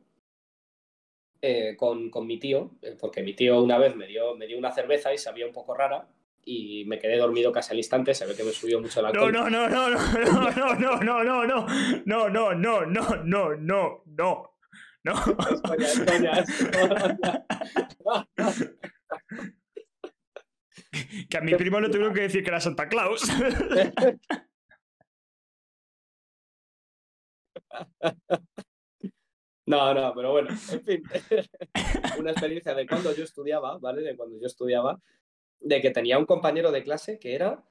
eh, con, con mi tío, eh, porque mi tío una vez me dio, me dio una cerveza y sabía un poco rara y me quedé dormido casi al instante, se ve que me subió mucho el No, alcohol. no, no, no, no, no, no, no, no, no, no, no, no, no, no, no, no, no, no. Que a mi primo le tuvieron que decir que era Santa Claus. No, no, pero bueno, en fin. Una experiencia de cuando yo estudiaba, ¿vale? De cuando yo estudiaba, de que tenía un compañero de clase que era.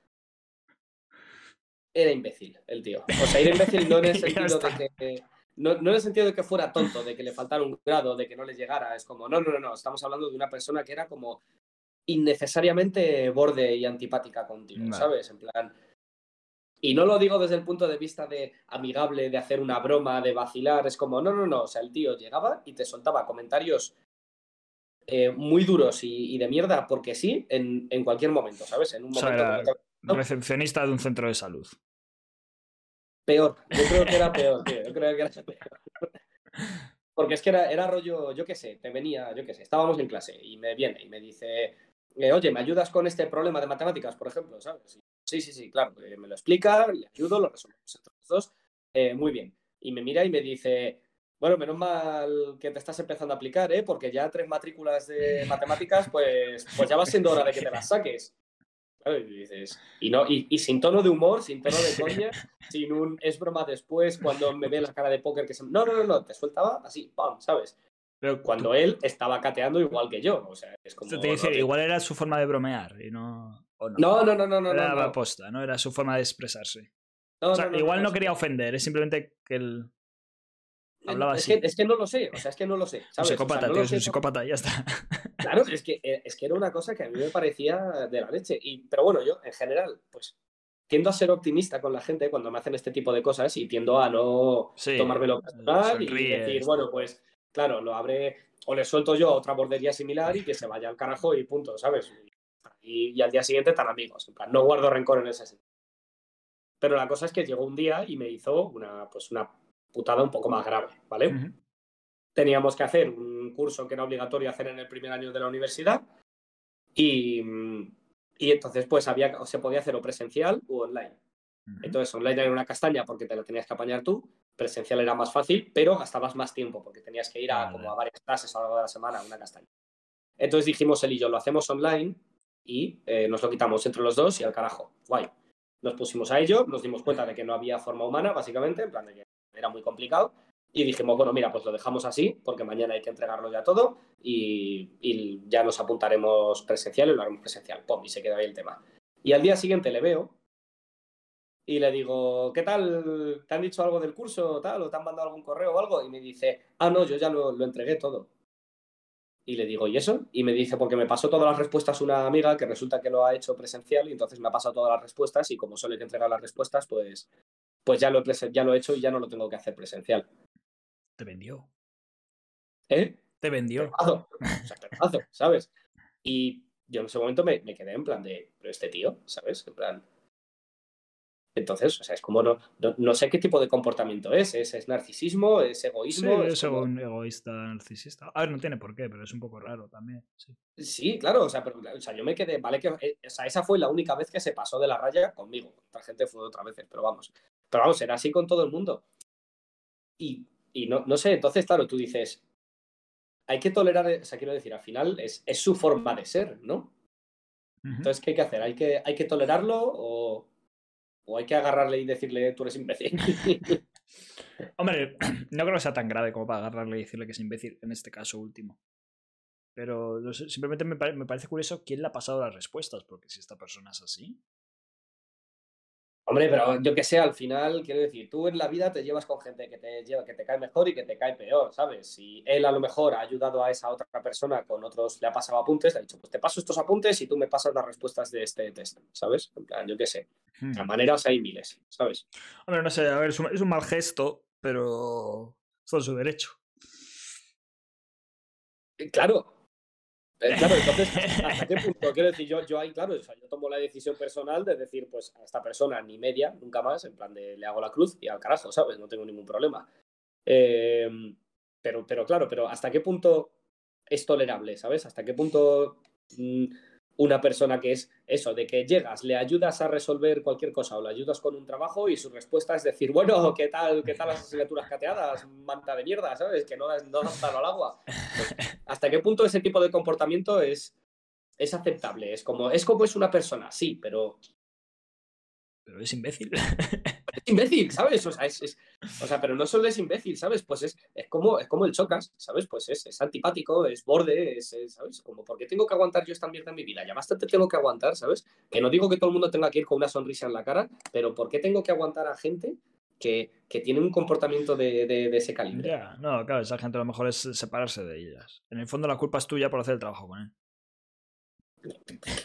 Era imbécil, el tío. O sea, era imbécil no en el sentido de que. No, no en el sentido de que fuera tonto, de que le faltara un grado, de que no le llegara. Es como, no, no, no, no. Estamos hablando de una persona que era como innecesariamente borde y antipática contigo, Vale. ¿sabes? En plan. Y no lo digo desde el punto de vista de amigable, de hacer una broma, de vacilar. Es como, no, no, no. O sea, el tío llegaba y te soltaba comentarios eh, muy duros y, y de mierda, porque sí, en, en cualquier momento, ¿sabes? En un O sea, momento era recepcionista de un centro de salud. peor. Yo creo que era peor, tío. Yo creo que era peor. Porque es que era, era rollo, yo qué sé, te venía, yo qué sé, estábamos en clase y me viene y me dice, eh, oye, ¿me ayudas con este problema de matemáticas, por ejemplo? ¿Sabes? Sí, sí, sí, claro. eh, me lo explica, le ayudo, lo resolvemos entre los dos. eh, muy bien. Y me mira y me dice, bueno, menos mal que te estás empezando a aplicar, ¿eh? Porque ya tres matrículas de matemáticas, pues, pues ya va siendo hora de que te las saques. Claro, y dices, y, no, y, y sin tono de humor, sin tono de coña, sin un es broma después, cuando me ve la cara de póker que se... No, no, no, no, te sueltaba así, pam, ¿sabes? Pero Cuando él estaba cateando igual que yo, o sea, es como... Te dice, no, igual era su forma de bromear y no. O no. no, no, no, no, no, era no, aposta, ¿no? Era su forma de expresarse. O sea, igual no, no, quería ofender, es simplemente que él. Hablaba es así. Que, es que no lo sé, o sea, es que no lo sé, Un ¿sabes? O sea, psicópata, no tío, es un psicópata, ya está. Claro, es que, eh, es que era una cosa que a mí me parecía de la leche. Y, pero bueno, yo en general, pues tiendo a ser optimista con la gente cuando me hacen este tipo de cosas y tiendo a no Sí, tomármelo personal y decir, bueno, pues claro, lo abre o le suelto yo a otra bordería similar y que se vaya al carajo y punto, ¿sabes? Y, y al día siguiente tan amigos. En plan, no guardo rencor en ese sentido. Pero la cosa es que llegó un día y me hizo una, pues una putada un poco más grave, ¿vale? Ujú. teníamos que hacer un curso que era obligatorio hacer en el primer año de la universidad y, y entonces pues había, o se podía hacer o presencial o online. Ujú. Entonces online era una castaña porque te la tenías que apañar tú, presencial era más fácil, pero gastabas más tiempo porque tenías que ir a, Vale. como a varias clases a lo largo de la semana, una castaña. Entonces dijimos él y yo, lo hacemos online y eh, nos lo quitamos entre los dos y al carajo, guay. Nos pusimos a ello, nos dimos cuenta de que no había forma humana, básicamente, en plan de que era muy complicado. Y dijimos, bueno, mira, pues lo dejamos así, porque mañana hay que entregarlo ya todo y, ya nos apuntaremos presencial y lo haremos presencial. Pum, y se queda ahí el tema. Y al día siguiente le veo y le digo, ¿qué tal? ¿Te han dicho algo del curso tal? ¿O te han mandado algún correo o algo? Y me dice, ah, no, yo ya lo, lo entregué todo. Y le digo, ¿y eso? Y me dice, porque me pasó todas las respuestas una amiga que resulta que lo ha hecho presencial y entonces me ha pasado todas las respuestas y como solo que entregar las respuestas, pues, pues ya, lo he ya lo he hecho y ya no lo tengo que hacer presencial. Te vendió. ¿Eh? Te vendió. O sea, cremazo, ¿sabes? Y yo en ese momento me, me quedé en plan de, pero este tío, ¿sabes? En plan. Entonces, o sea, es como no, no, no sé qué tipo de comportamiento es. ¿Es, es narcisismo? ¿Es Sí, egoísmo? es como- un egoísta narcisista. A ver, no tiene por qué, pero es un poco raro también. Sí. Sí, claro, o sea, pero, o sea, yo me quedé, vale que, eh, o sea, esa fue la única vez que se pasó de la raya conmigo. Otra gente fue otras veces, pero vamos. Pero vamos, era así con todo el mundo. Y, y no, no sé, entonces, claro, tú dices, hay que tolerar, o sea, quiero decir, al final es, es su forma de ser, ¿no? Entonces, ¿qué hay que hacer? ¿Hay que, hay que tolerarlo o, o hay que agarrarle y decirle tú eres imbécil? Hombre, no creo que sea tan grave como para agarrarle y decirle que es imbécil en este caso último. Pero simplemente me parece curioso quién le ha pasado las respuestas, porque si esta persona es así. Hombre, pero yo que sé, al final, quiero decir, tú en la vida te llevas con gente que te lleva, que te cae mejor y que te cae peor, ¿sabes? Si él a lo mejor ha ayudado a esa otra persona con otros, le ha pasado apuntes, le ha dicho, pues te paso estos apuntes y tú me pasas las respuestas de este test, ¿sabes? En plan, yo qué sé. Hmm. Maneras hay miles, ¿sabes? Hombre, no sé, a ver, es un, es un mal gesto, pero es todo su derecho. Eh, Claro. Eh, Claro, entonces, ¿hasta qué punto? Quiero decir, yo, yo ahí, claro, o sea, yo tomo la decisión personal de decir, pues a esta persona ni media, nunca más, en plan de le hago la cruz y al carajo, ¿sabes? No tengo ningún problema. Eh, pero, pero claro, pero ¿hasta qué punto es tolerable, ¿sabes? ¿Hasta qué punto mm, una persona que es eso, de que llegas, le ayudas a resolver cualquier cosa o le ayudas con un trabajo y su respuesta es decir, bueno, ¿qué tal, qué tal las asignaturas cateadas? Manta de mierda, ¿sabes? Que no, no das palo al agua. Pues, ¿Hasta qué punto ese tipo de comportamiento es, es aceptable? Es como, es como es una persona, sí, pero Pero es imbécil. es imbécil, ¿sabes? O sea, es, es- o sea, pero no solo es imbécil, ¿sabes? Pues es, es, como, es como el chocas, ¿sabes? Pues es, es antipático, es borde, es, es, ¿sabes? Como, ¿por qué tengo que aguantar yo esta mierda en mi vida? Ya bastante tengo que aguantar, ¿sabes? Que no digo que todo el mundo tenga que ir con una sonrisa en la cara, pero ¿por qué tengo que aguantar a gente que, que tiene un comportamiento de, de- de ese calibre? no, claro, esa gente a lo mejor es separarse de ellas. En el fondo la culpa es tuya por hacer el trabajo con él.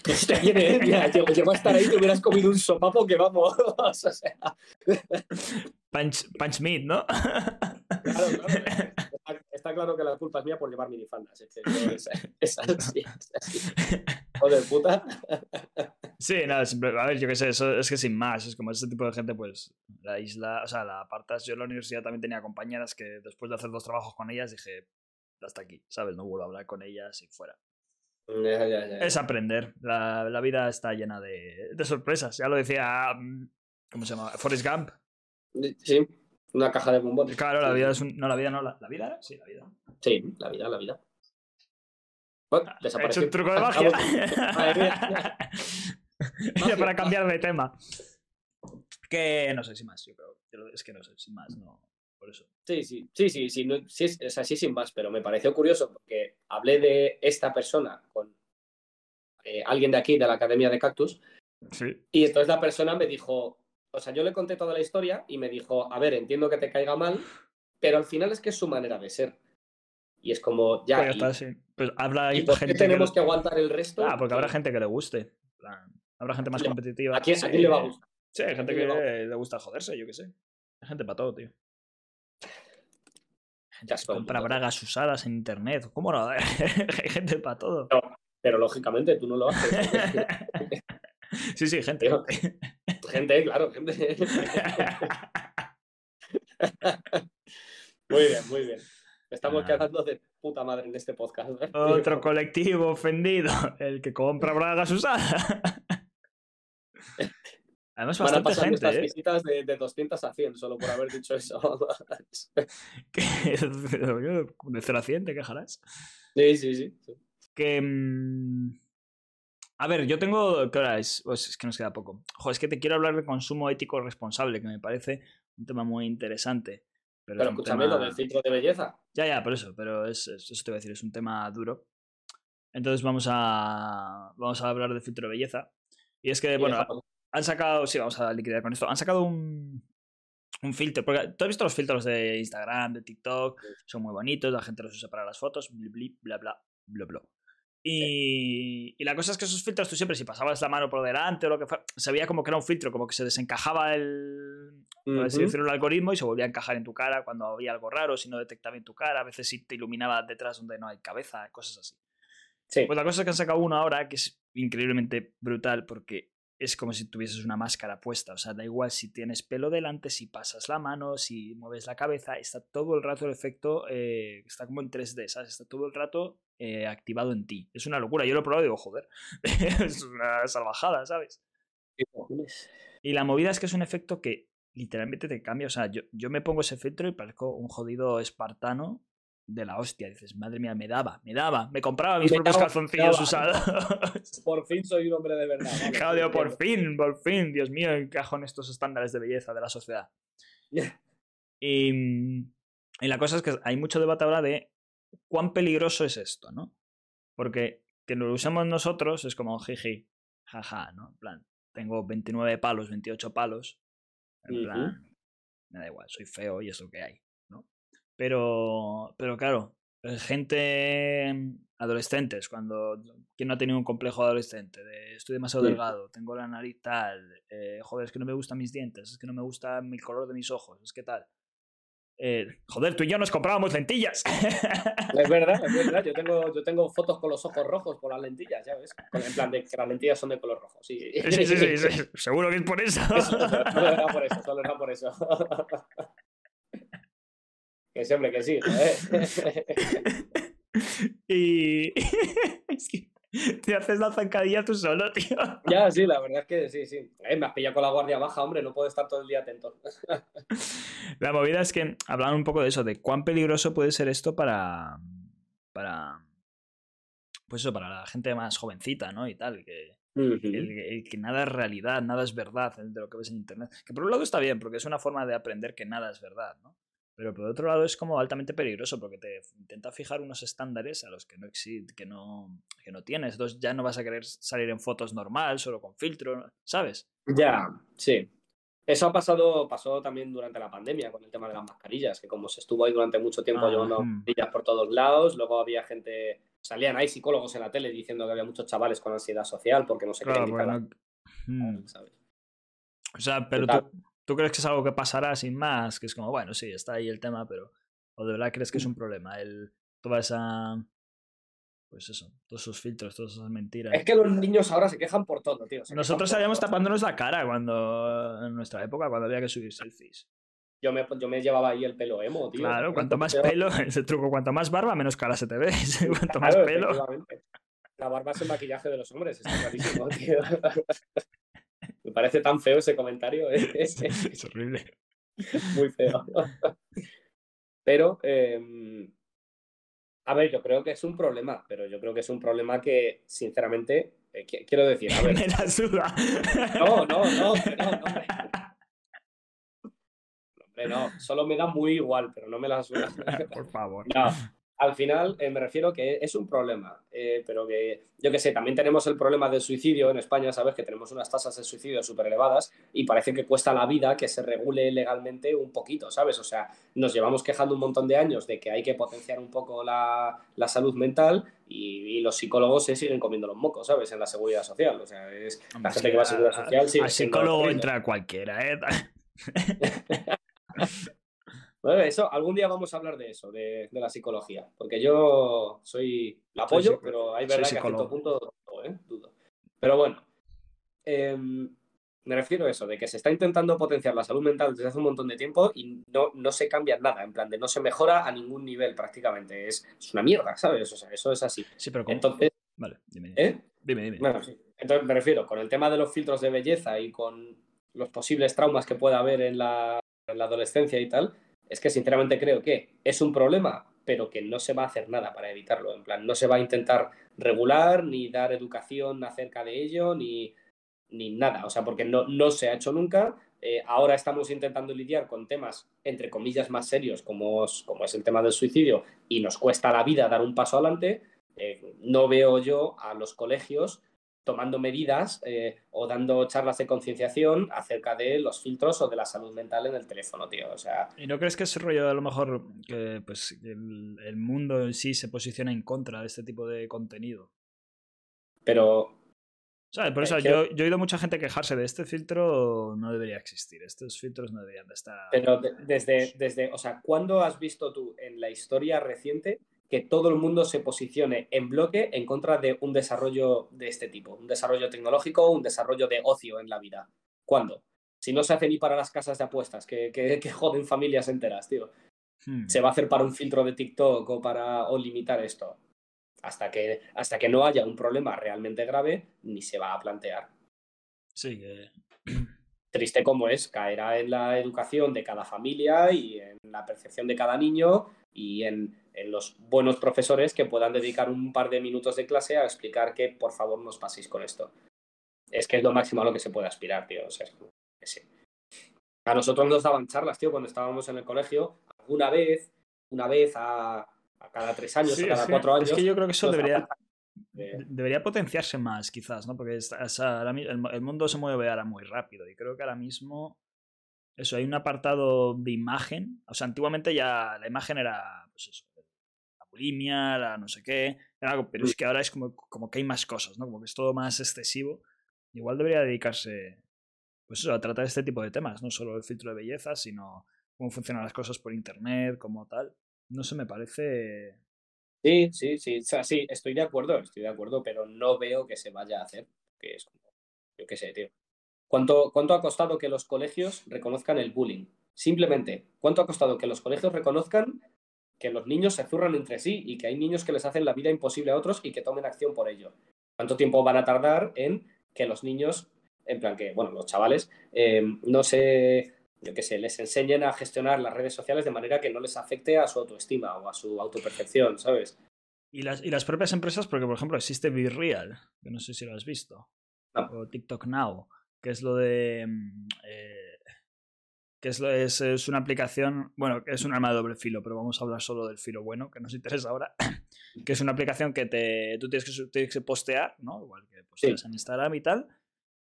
Pues te viene. Mira, llego, llego a estar ahí te hubieras comido un sopapo que vamos. o sea, Punch, punch meat, ¿no? Claro, claro. Está, está claro que la culpa es mía por llevar minifaldas. Es, que yo- es, es así, es así. Joder, puta. Sí, nada, simple- a ver, yo qué sé, eso es que sin más, es como ese tipo de gente, pues la isla, o sea, la apartas. Yo en la universidad también tenía compañeras que después de hacer dos trabajos con ellas dije, hasta aquí, ¿sabes? No vuelvo a hablar con ellas y fuera. Ya, ya, ya. Es aprender, la, la vida está llena de, de sorpresas, ya lo decía, mm, ¿cómo se llama? Forrest Gump. Sí, una caja de bombones. Claro, la vida es un... No, la vida no, la, ¿la vida? Sí, la vida. Sí, la vida, la vida. Bueno, He hecho un truco de magia. Madre mía. Ya para cambiar de tema. Que no sé, sin más, yo creo. Es que no sé, sin más, no. Por eso. Sí, sí, sí, sí, sí, no- sí, es, es así sin más, pero me pareció curioso porque hablé de esta persona con eh, alguien de aquí, de la Academia de Cactus, Sí. y entonces la persona me dijo, o sea, yo le conté toda la historia y me dijo, a ver, entiendo que te caiga mal, pero al final es que es su manera de ser. Y es como, ya, Pues ya y- está, sí. Pues habrá ¿y, por qué gente tenemos que... que aguantar el resto? Ah, porque habrá gente que le guste. Habrá gente más competitiva. ¿A quién, a Sí, quién le va a gustar? Sí, hay gente que le le gusta joderse, yo qué sé. Hay gente para todo, tío. Gente compra bragas usadas en internet. ¿Cómo no? hay gente para todo. Pero lógicamente tú no lo haces. sí, sí, gente. Gente, claro, gente. Muy bien, muy bien. Estamos Ah. quedando de puta madre en este podcast. ¿eh? Otro colectivo ofendido, el que compra bragas usadas. Además, Van a bastante pasar gente, nuestras ¿eh? visitas de, de 200 a 100 solo por haber dicho eso. Que, de 0 a 100, te quejarás. sí, sí, sí. sí. Que. mm, A ver, yo tengo. ¿Qué hora es? Pues es que nos queda poco. Es que te quiero hablar de consumo ético responsable, que me parece un tema muy interesante. Pero, Pero es un escúchame, tema- lo del filtro de belleza. Ya, ya, por eso, pero es, es- eso te voy a decir, es un tema duro. Entonces vamos a. Vamos a hablar de filtro de belleza. Y es que, bueno, han sacado. Sí, vamos a liquidar con esto. Han sacado un. Un filtro. Porque tú has visto los filtros de Instagram, de TikTok. Son muy bonitos, la gente los usa para las fotos. Bli, bla, bla, bla, bla. Y, y la cosa es que esos filtros, tú siempre, si pasabas la mano por delante o lo que fuera, se veía como que era un filtro, como que se desencajaba el, por así Ujú. decirlo, el algoritmo y se volvía a encajar en tu cara cuando había algo raro, si no detectaba en tu cara, a veces sí te iluminaba detrás donde no hay cabeza, cosas así. Sí. Pues la cosa es que han sacado uno ahora que es increíblemente brutal porque es como si tuvieses una máscara puesta. O sea, da igual si tienes pelo delante, si pasas la mano, si mueves la cabeza, está todo el rato el efecto, eh, está como en 3D, ¿sabes? Está todo el rato eh, activado en ti. Es una locura. Yo lo he probado y digo, joder, es una salvajada, ¿sabes? Y la movida es que es un efecto que literalmente te cambia. O sea, yo, yo me pongo ese filtro y parezco un jodido espartano de la hostia. Dices, madre mía, me daba, me daba, me compraba mis propios calzoncillos usados. Por fin soy un hombre de verdad. Claudio, por fin, por fin, Dios mío, encajo en estos estándares de belleza de la sociedad. y, y la cosa es que hay mucho debate ahora de cuán peligroso es esto, ¿no? Porque que lo usemos nosotros es como jiji, jaja, ¿no? En plan, tengo 29 palos, 28 palos. En plan, me da igual, soy feo y es lo que hay. Pero, pero claro, eh, gente adolescentes, cuando quien no ha tenido un complejo adolescente, de estoy demasiado delgado, tengo la nariz tal, eh, joder, es que no me gustan mis dientes, es que no me gusta el color de mis ojos, es que tal. Eh, joder, tú y yo nos comprábamos lentillas. Es verdad, es verdad. Yo tengo, yo tengo fotos con los ojos rojos por las lentillas, ya ves. En plan de que las lentillas son de color rojo. Sí, sí, sí, sí, seguro que es por eso. Solo era por eso, solo era por eso. Que siempre que sí. y. es que te haces la zancadilla tú solo, tío. Ya, sí, la verdad es que sí, sí. Eh, me has pillado con la guardia baja, hombre, no puedo estar todo el día atento. la movida es que hablaban un poco de eso, de cuán peligroso puede ser esto para. para. Pues eso, para la gente más jovencita, ¿no? Y tal, que. que nada es realidad, nada es verdad de lo que ves en internet. Que por un lado está bien, porque es una forma de aprender que nada es verdad, ¿no? Pero por otro lado es como altamente peligroso porque te intenta fijar unos estándares a los que no que no, que no tienes. Entonces ya no vas a querer salir en fotos normal, solo con filtro, ¿sabes? Ya, sí. Eso ha pasado, pasó también durante la pandemia con el tema de las mascarillas, que como se estuvo ahí durante mucho tiempo ah, llevando mascarillas por todos lados, luego había gente, salían ahí psicólogos en la tele diciendo que había muchos chavales con ansiedad social porque no se claro, querían ¿sabes? O sea, pero tú, ¿Tú crees que es algo que pasará sin más? Que es como, bueno, sí, está ahí el tema, pero. ¿O de verdad crees que es un problema? El, toda esa. Pues eso, todos esos filtros, todas esas mentiras. Es que los niños ahora se quejan por todo, tío. Nosotros salíamos tapándonos la cara cuando. En nuestra época, cuando había que subir selfies. Yo me, yo me llevaba ahí el pelo emo, tío. Claro, cuanto más pelo, ese truco, cuanto más barba, menos cara se te ve. cuanto más pelo. La barba es el maquillaje de los hombres, está clarísimo, tío. Me parece tan feo ese comentario. ¿eh? Es, horrible. Muy feo. Pero, em, a ver, yo creo que es un problema, pero yo creo que es un problema que, sinceramente, eh, quiero decir, a ver. Me la suda. No, no, no, no, no. Hombre, no, solo me da muy igual, pero no me la suda. Por favor. No, al final eh, me refiero que es un problema, eh, pero que yo que sé, también tenemos el problema del suicidio en España, sabes que tenemos unas tasas de suicidio súper elevadas y parece que cuesta la vida que se regule legalmente un poquito, ¿sabes? O sea, nos llevamos quejando un montón de años de que hay que potenciar un poco la, salud mental y, los psicólogos se siguen comiendo los mocos, ¿sabes? En la seguridad social, o sea, es la gente que va a seguridad social... Al psicólogo entra cualquiera, ¿eh? eso, algún día vamos a hablar de eso, de, la psicología, porque yo soy, la apoyo, pero hay verdad que a cierto punto ¿eh? dudo. Pero bueno, em, me refiero a eso, de que se está intentando potenciar la salud mental desde hace un montón de tiempo y no, no se cambia nada, en plan de no se mejora a ningún nivel prácticamente, es, una mierda, ¿sabes? O sea, eso es así. Sí, pero Entonces, vale, dime. ¿Eh? Dime, dime. Bueno, sí. Entonces me refiero, con el tema de los filtros de belleza y con los posibles traumas que pueda haber en la, en la adolescencia y tal, es que sinceramente creo que es un problema, pero que no se va a hacer nada para evitarlo. En plan, no se va a intentar regular ni dar educación acerca de ello, ni, ni nada. O sea, porque no, no se ha hecho nunca. Eh, ahora estamos intentando lidiar con temas, entre comillas, más serios, como, como es el tema del suicidio, y nos cuesta la vida dar un paso adelante. Eh, no veo yo a los colegios tomando medidas eh, o dando charlas de concienciación acerca de los filtros o de la salud mental en el teléfono, tío. O sea... ¿Y no crees que ese rollo a lo mejor que pues, el, mundo en sí se posiciona en contra de este tipo de contenido? Pero... ¿Sabes? Por eso yo, yo, he oído mucha gente quejarse de este filtro, no debería existir, estos filtros no deberían de estar... Pero desde, desde, o sea, ¿cuándo has visto tú en la historia reciente que todo el mundo se posicione en bloque en contra de un desarrollo de este tipo, un desarrollo tecnológico, un desarrollo de ocio en la vida. ¿Cuándo? Si no se hace ni para las casas de apuestas, que, que, joden familias enteras, tío. Hmm. Se va a hacer para un filtro de TikTok o para o limitar esto. Hasta que, hasta que no haya un problema realmente grave, ni se va a plantear. Sí, Triste como es, caerá en la educación de cada familia y en la percepción de cada niño y en, los buenos profesores que puedan dedicar un par de minutos de clase a explicar que por favor nos paséis con esto. Es que es lo máximo a lo que se puede aspirar, tío. O sea, A nosotros nos daban charlas, tío, cuando estábamos en el colegio, alguna vez, una vez a, cada tres años, a cada cuatro años. Es que yo creo que eso debería, debería potenciarse más, quizás, ¿no? Porque el, mundo se mueve ahora muy rápido y creo que ahora mismo eso, hay un apartado de imagen. O sea, antiguamente ya la imagen era, pues eso, bulimia, la no sé qué, pero es que ahora es como, como que hay más cosas, ¿no? Como que es todo más excesivo. Igual debería dedicarse, pues eso, a tratar este tipo de temas, no solo el filtro de belleza, sino cómo funcionan las cosas por internet, como tal. No sé, me parece... Sí, sí, sí, o sea, sí, estoy de acuerdo, estoy de acuerdo, pero no veo que se vaya a hacer, que es como, yo qué sé, tío. ¿Cuánto, ha costado que los colegios reconozcan el bullying? Simplemente, ¿cuánto ha costado que los colegios reconozcan que los niños se zurran entre sí y que hay niños que les hacen la vida imposible a otros y que tomen acción por ello? ¿Cuánto tiempo van a tardar en que los niños, en plan que, bueno, los chavales, eh, no se, yo qué sé, les enseñen a gestionar las redes sociales de manera que no les afecte a su autoestima o a su autopercepción, ¿sabes? Y las, y las propias empresas, porque por ejemplo existe Virreal, que no sé si lo has visto, o TikTok Now, que es lo de... Mm, eh, que es, es, es, una aplicación, bueno, es un arma de doble filo, pero vamos a hablar solo del filo bueno, que nos interesa ahora, que es una aplicación que te, tú tienes que, tienes que postear, ¿no? Igual que posteas en Instagram y tal,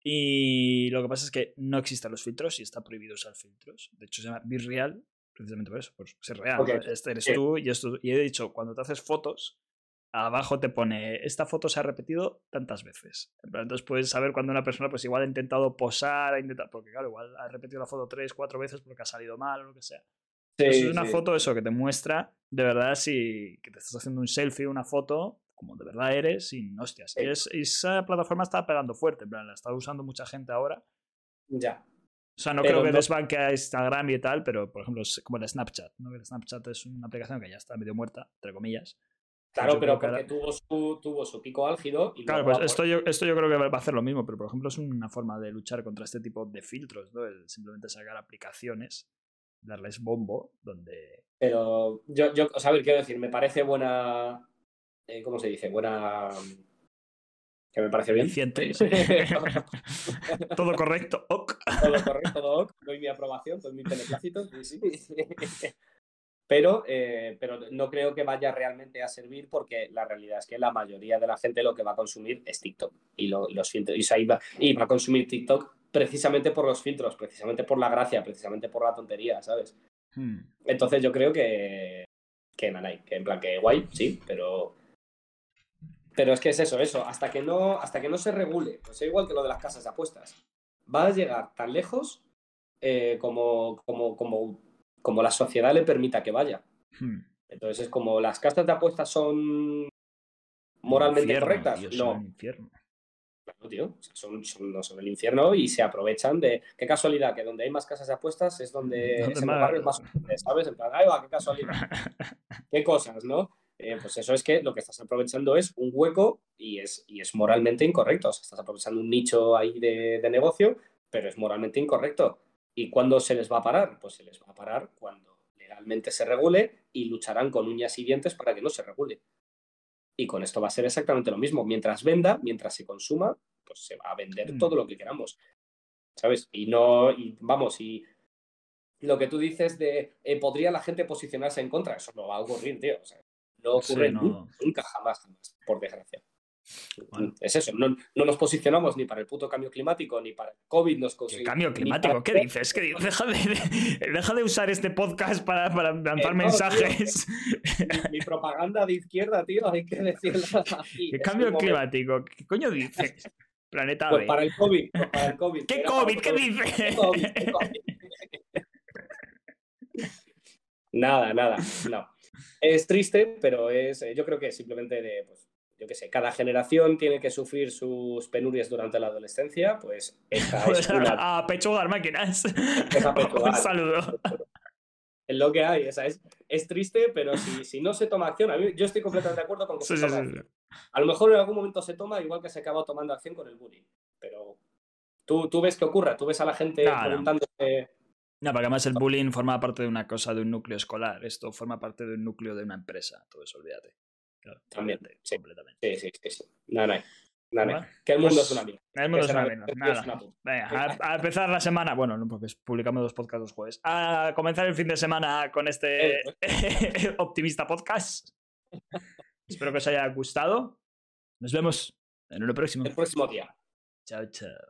y lo que pasa es que no existen los filtros y está prohibido usar filtros. De hecho, se llama Virreal, precisamente por eso, por ser real. Este eres tú y, esto, y he dicho, cuando te haces fotos, abajo te pone, esta foto se ha repetido tantas veces. Entonces puedes saber cuando una persona pues igual ha intentado posar, ha intentado, porque claro, igual ha repetido la foto tres, cuatro veces porque ha salido mal o lo que sea. es una foto eso que te muestra de verdad si que te estás haciendo un selfie, una foto, como de verdad eres, sin hostias. Y, esa plataforma está pegando fuerte, en plan, la está usando mucha gente ahora. Ya. O sea, no creo que desbanque a Instagram y tal, pero por ejemplo, es como el Snapchat, ¿no? El Snapchat es una aplicación que ya está medio muerta, entre comillas. Claro, pero porque tuvo, su, tuvo su pico álgido. Y claro, pues esto yo, esto yo creo que va a hacer lo mismo, pero por ejemplo es una forma de luchar contra este tipo de filtros, ¿no? simplemente sacar aplicaciones, darles bombo, donde... Pero yo, yo o sea, a ver, quiero decir, me parece buena... Eh, ¿Cómo se dice? Buena... Que me parece bien. todo correcto, ok. Todo correcto, ok. Doy mi aprobación, doy mi beneplácito. Sí, sí. Pero, eh, pero no creo que vaya realmente a servir porque la realidad es que la mayoría de la gente lo que va a consumir es TikTok y los filtros y, va, y va a consumir TikTok precisamente por los filtros, precisamente por la gracia, precisamente por la tontería, ¿sabes? Hmm. Entonces yo creo que que nanay, que en plan que guay, sí, pero pero es que es eso, eso, hasta que no hasta que no se regule, pues es igual que lo de las casas de apuestas. Va a llegar tan lejos eh, como, como, como como la sociedad le permita que vaya. Hmm. Entonces es como las casas de apuestas son moralmente correctas. no. infierno. Claro, tío. son, no son el infierno y se aprovechan de. Qué casualidad, que donde hay más casas de apuestas es donde es más... más ¿sabes? En plan, va, qué casualidad. qué cosas, ¿no? Eh, pues eso es que lo que estás aprovechando es un hueco y es, y es moralmente incorrecto. O sea, estás aprovechando un nicho ahí de, de negocio, pero es moralmente incorrecto. ¿Y cuándo se les va a parar? Pues se les va a parar cuando legalmente se regule y lucharán con uñas y dientes para que no se regule. Y con esto va a ser exactamente lo mismo. Mientras venda, mientras se consuma, pues se va a vender todo mm. lo que queramos. ¿Sabes? Y no, y vamos, y lo que tú dices de eh, podría la gente posicionarse en contra, eso no va a ocurrir, tío. no ocurre nunca, jamás, jamás, por desgracia. Es eso, no, nos posicionamos ni para el puto cambio climático ni para el COVID. Nos ¿Qué cambio climático? ¿Qué dices? Deja, de, deja, de, usar este podcast para, para lanzar mensajes. mi, propaganda de izquierda, tío, hay que decirlo así. ¿Qué cambio climático? ¿Qué coño dices? Planeta pues para el COVID. Pues para el COVID ¿Qué COVID? ¿Qué dices? nada, nada, no. Es triste, pero es, eh, yo creo que simplemente de, pues, yo qué sé, cada generación tiene que sufrir sus penurias durante la adolescencia, pues esta es una... A pechugar máquinas. Un saludo. Es lo que hay, esa es, es triste, pero si, si no se toma acción, a mí, yo estoy completamente de acuerdo con que se tome acción. A lo mejor en algún momento se toma, igual que se acaba tomando acción con el bullying, pero tú, tú ves que ocurre, tú ves a la gente preguntándose No, porque además el bullying forma parte de una cosa, de un núcleo escolar. Esto forma parte de un núcleo de una empresa. Todo eso, olvídate. Claro, También, olvídate, sí. completamente. Sí, sí, sí. sí. No, no. No, no Que el mundo pues, es una mierda. El mundo es una mierda. Nada. una puta. Venga, a, a empezar la semana. Bueno, no, porque publicamos los podcasts los jueves. A comenzar el fin de semana con este optimista podcast. Espero que os haya gustado. Nos vemos en uno próximo. El próximo día. Chao, chao.